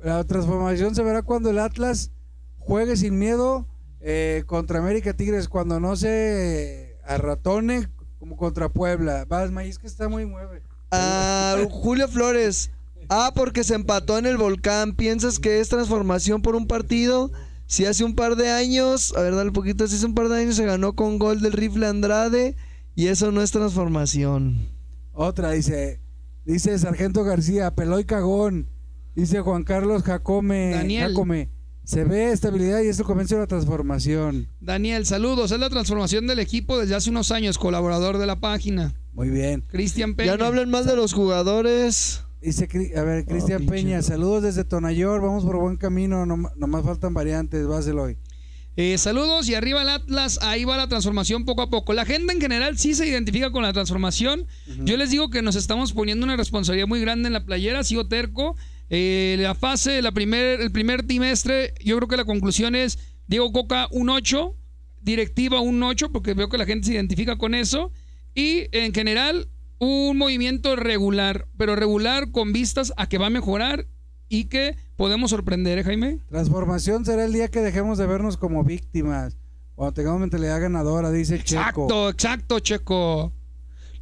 La transformación se verá cuando el Atlas juegue sin miedo eh, contra América Tigres, cuando no se arratone como contra Puebla. Vas, maíz que está muy mueve. Ah, Julio Flores. Ah, porque se empató en el volcán. ¿Piensas que es transformación por un partido? Si hace un par de años, a ver, dale un poquito, si hace un par de años se ganó con gol del rifle Andrade y eso no es transformación. Otra dice, dice Sargento García, Peloy Cagón. Dice Juan Carlos Jacome, Daniel. Jacome, se ve estabilidad y esto comienza la transformación. Daniel, saludos. Es la transformación del equipo desde hace unos años, colaborador de la página. Muy bien. Cristian Peña. Ya no hablen mal de los jugadores. Dice, a ver, Cristian. Peña, saludos desde Tonayor, vamos por buen camino, no, nomás faltan variantes, vas hoy. Eh, saludos y arriba el Atlas, ahí va la transformación poco a poco. La gente en general sí se identifica con la transformación. Yo les digo que nos estamos poniendo una responsabilidad muy grande en la playera, sigo terco. Eh, la fase, la primer, el primer trimestre, yo creo que la conclusión es Diego Coca un 8, directiva un 8, porque veo que la gente se identifica con eso. Y en general, un movimiento regular, pero regular con vistas a que va a mejorar y que podemos sorprender, ¿eh, Jaime? Transformación será el día que dejemos de vernos como víctimas, cuando tengamos mentalidad ganadora, dice Checo. Exacto, exacto, Checo.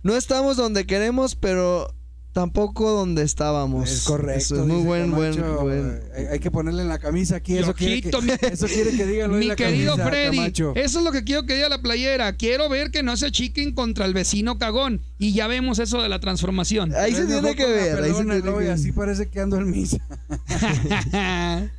No estamos donde queremos, pero tampoco donde estábamos. Es correcto. Eso es muy dice buen, buen, Camacho. buen. Hay, hay que ponerle en la camisa aquí, eso quiere que, mi- eso quiere que diga Mi la querido camisa, Freddy, Camacho. eso es lo que quiero que diga la playera. Quiero ver que no se achiquen contra el vecino cagón. Y ya vemos eso de la transformación. Ahí se tiene que ver. Ahí se tiene ¿no? que Y ver. así parece que ando en misa. *laughs*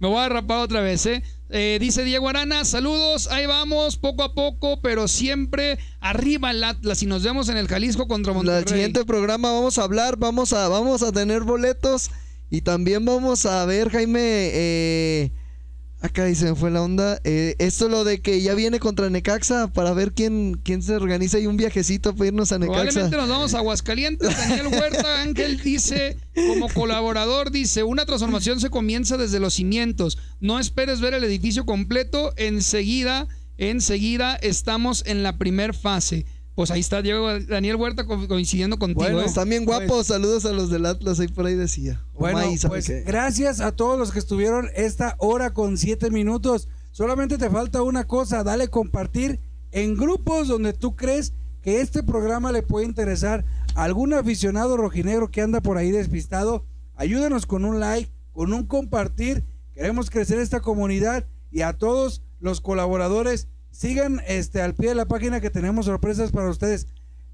Me voy a rapar otra vez, ¿eh? Eh, dice Diego Arana, saludos, ahí vamos, poco a poco, pero siempre arriba Atlas y nos vemos en el Jalisco contra Monterrey. El siguiente programa vamos a hablar, vamos a, vamos a tener boletos y también vamos a ver, Jaime, eh, acá dice, me fue la onda, eh, esto lo de que ya viene contra Necaxa para ver quién, quién se organiza y un viajecito para irnos a Necaxa. Probablemente nos vamos a Aguascalientes. Daniel Huerta *laughs* Ángel dice, como colaborador, dice, una transformación se comienza desde los cimientos. No esperes ver el edificio completo. Enseguida, enseguida estamos en la primer fase. Pues ahí está Diego Daniel Huerta co- coincidiendo contigo. Bueno, ¿eh? Están bien guapos, saludos a los del Atlas, ahí por ahí decía. Bueno, Maíz, ¿sabe pues qué? gracias a todos los que estuvieron esta hora con siete minutos. Solamente te falta una cosa, dale compartir en grupos donde tú crees que este programa le puede interesar a algún aficionado rojinegro que anda por ahí despistado. Ayúdanos con un like, con un compartir. Queremos crecer esta comunidad y a todos los colaboradores sigan este al pie de la página que tenemos sorpresas para ustedes.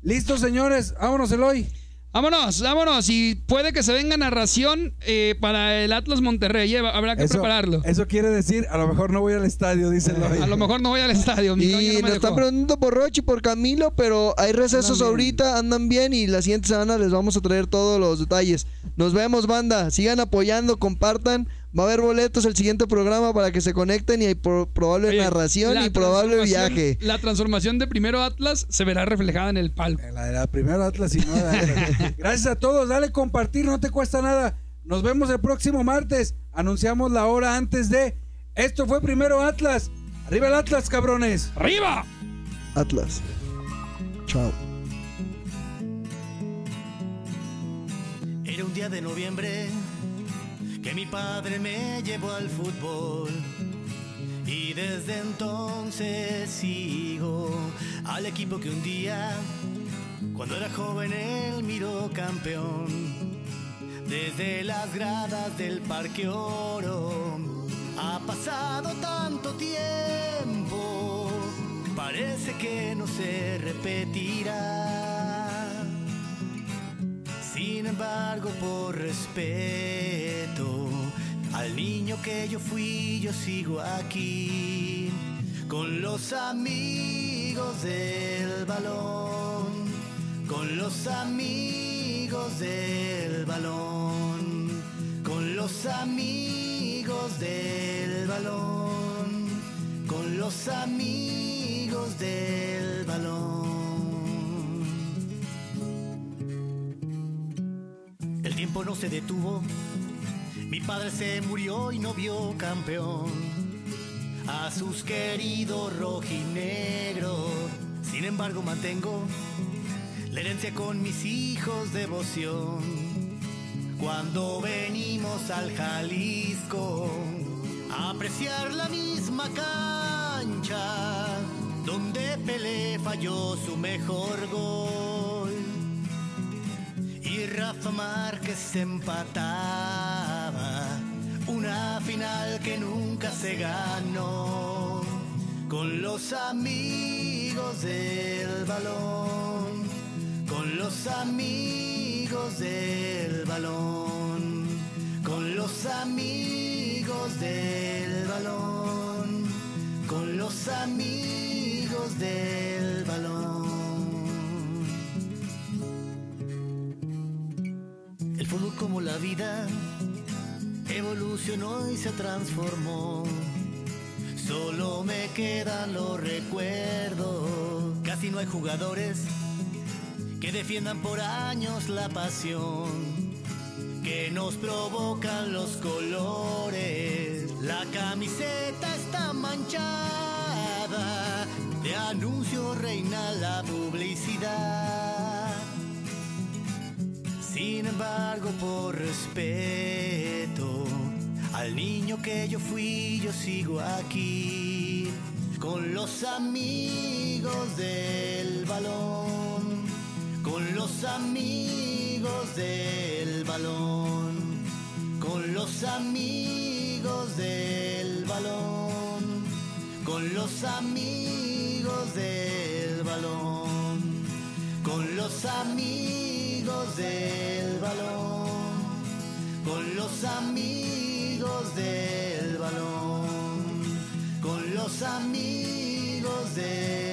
Listo, señores, vámonos Eloy. Vámonos, vámonos. Y puede que se venga narración eh, para el Atlas Monterrey. eh, Habrá que prepararlo. Eso quiere decir, a lo mejor no voy al estadio, dice Eloy. A lo mejor no voy al estadio. mi Y no me nos están preguntando por Rochi y por Camilo, pero hay recesos Andan bien. ahorita, andan bien y la siguiente semana les vamos a traer todos los detalles. Nos vemos, banda. Sigan apoyando, compartan. Va a haber boletos el siguiente programa para que se conecten y hay pro- probable Oye, narración y probable viaje. La transformación de primero Atlas se verá reflejada en el palco. La de la primera Atlas y no de Atlas. *laughs* Gracias a todos, dale compartir, no te cuesta nada. Nos vemos el próximo martes. Anunciamos la hora antes de. Esto fue primero Atlas. Arriba el Atlas, cabrones. ¡Arriba! Atlas. Chao. Era un día de noviembre que mi padre me llevó al fútbol. Y desde entonces sigo al equipo que un día, cuando era joven, él miró campeón. Desde las gradas del Parque Oro ha pasado tanto tiempo, parece que no se repetirá. Sin embargo, por respeto al niño que yo fui, yo sigo aquí con los amigos del balón, con los amigos del balón, con los amigos del balón, con los amigos del balón. No se detuvo. Mi padre se murió y no vio campeón a sus queridos rojinegros. Sin embargo, mantengo la herencia con mis hijos devoción. Cuando venimos al Jalisco a apreciar la misma cancha donde Pelé falló su mejor gol Rafa Márquez empataba. Una final que nunca se ganó. Con los amigos del balón, con los amigos del balón, con los amigos del balón, con los amigos del balón. Fútbol como la vida evolucionó y se transformó. Solo me quedan los recuerdos. Casi no hay jugadores que defiendan por años la pasión que nos provocan los colores. La camiseta está manchada, de anuncio reina la publicidad. Sin embargo, por respeto al niño que yo fui, yo sigo aquí con los amigos del balón, con los amigos del balón, con los amigos del balón, con los amigos del balón, con los amigos del balón, con los amigos del balón, con los amigos del balón.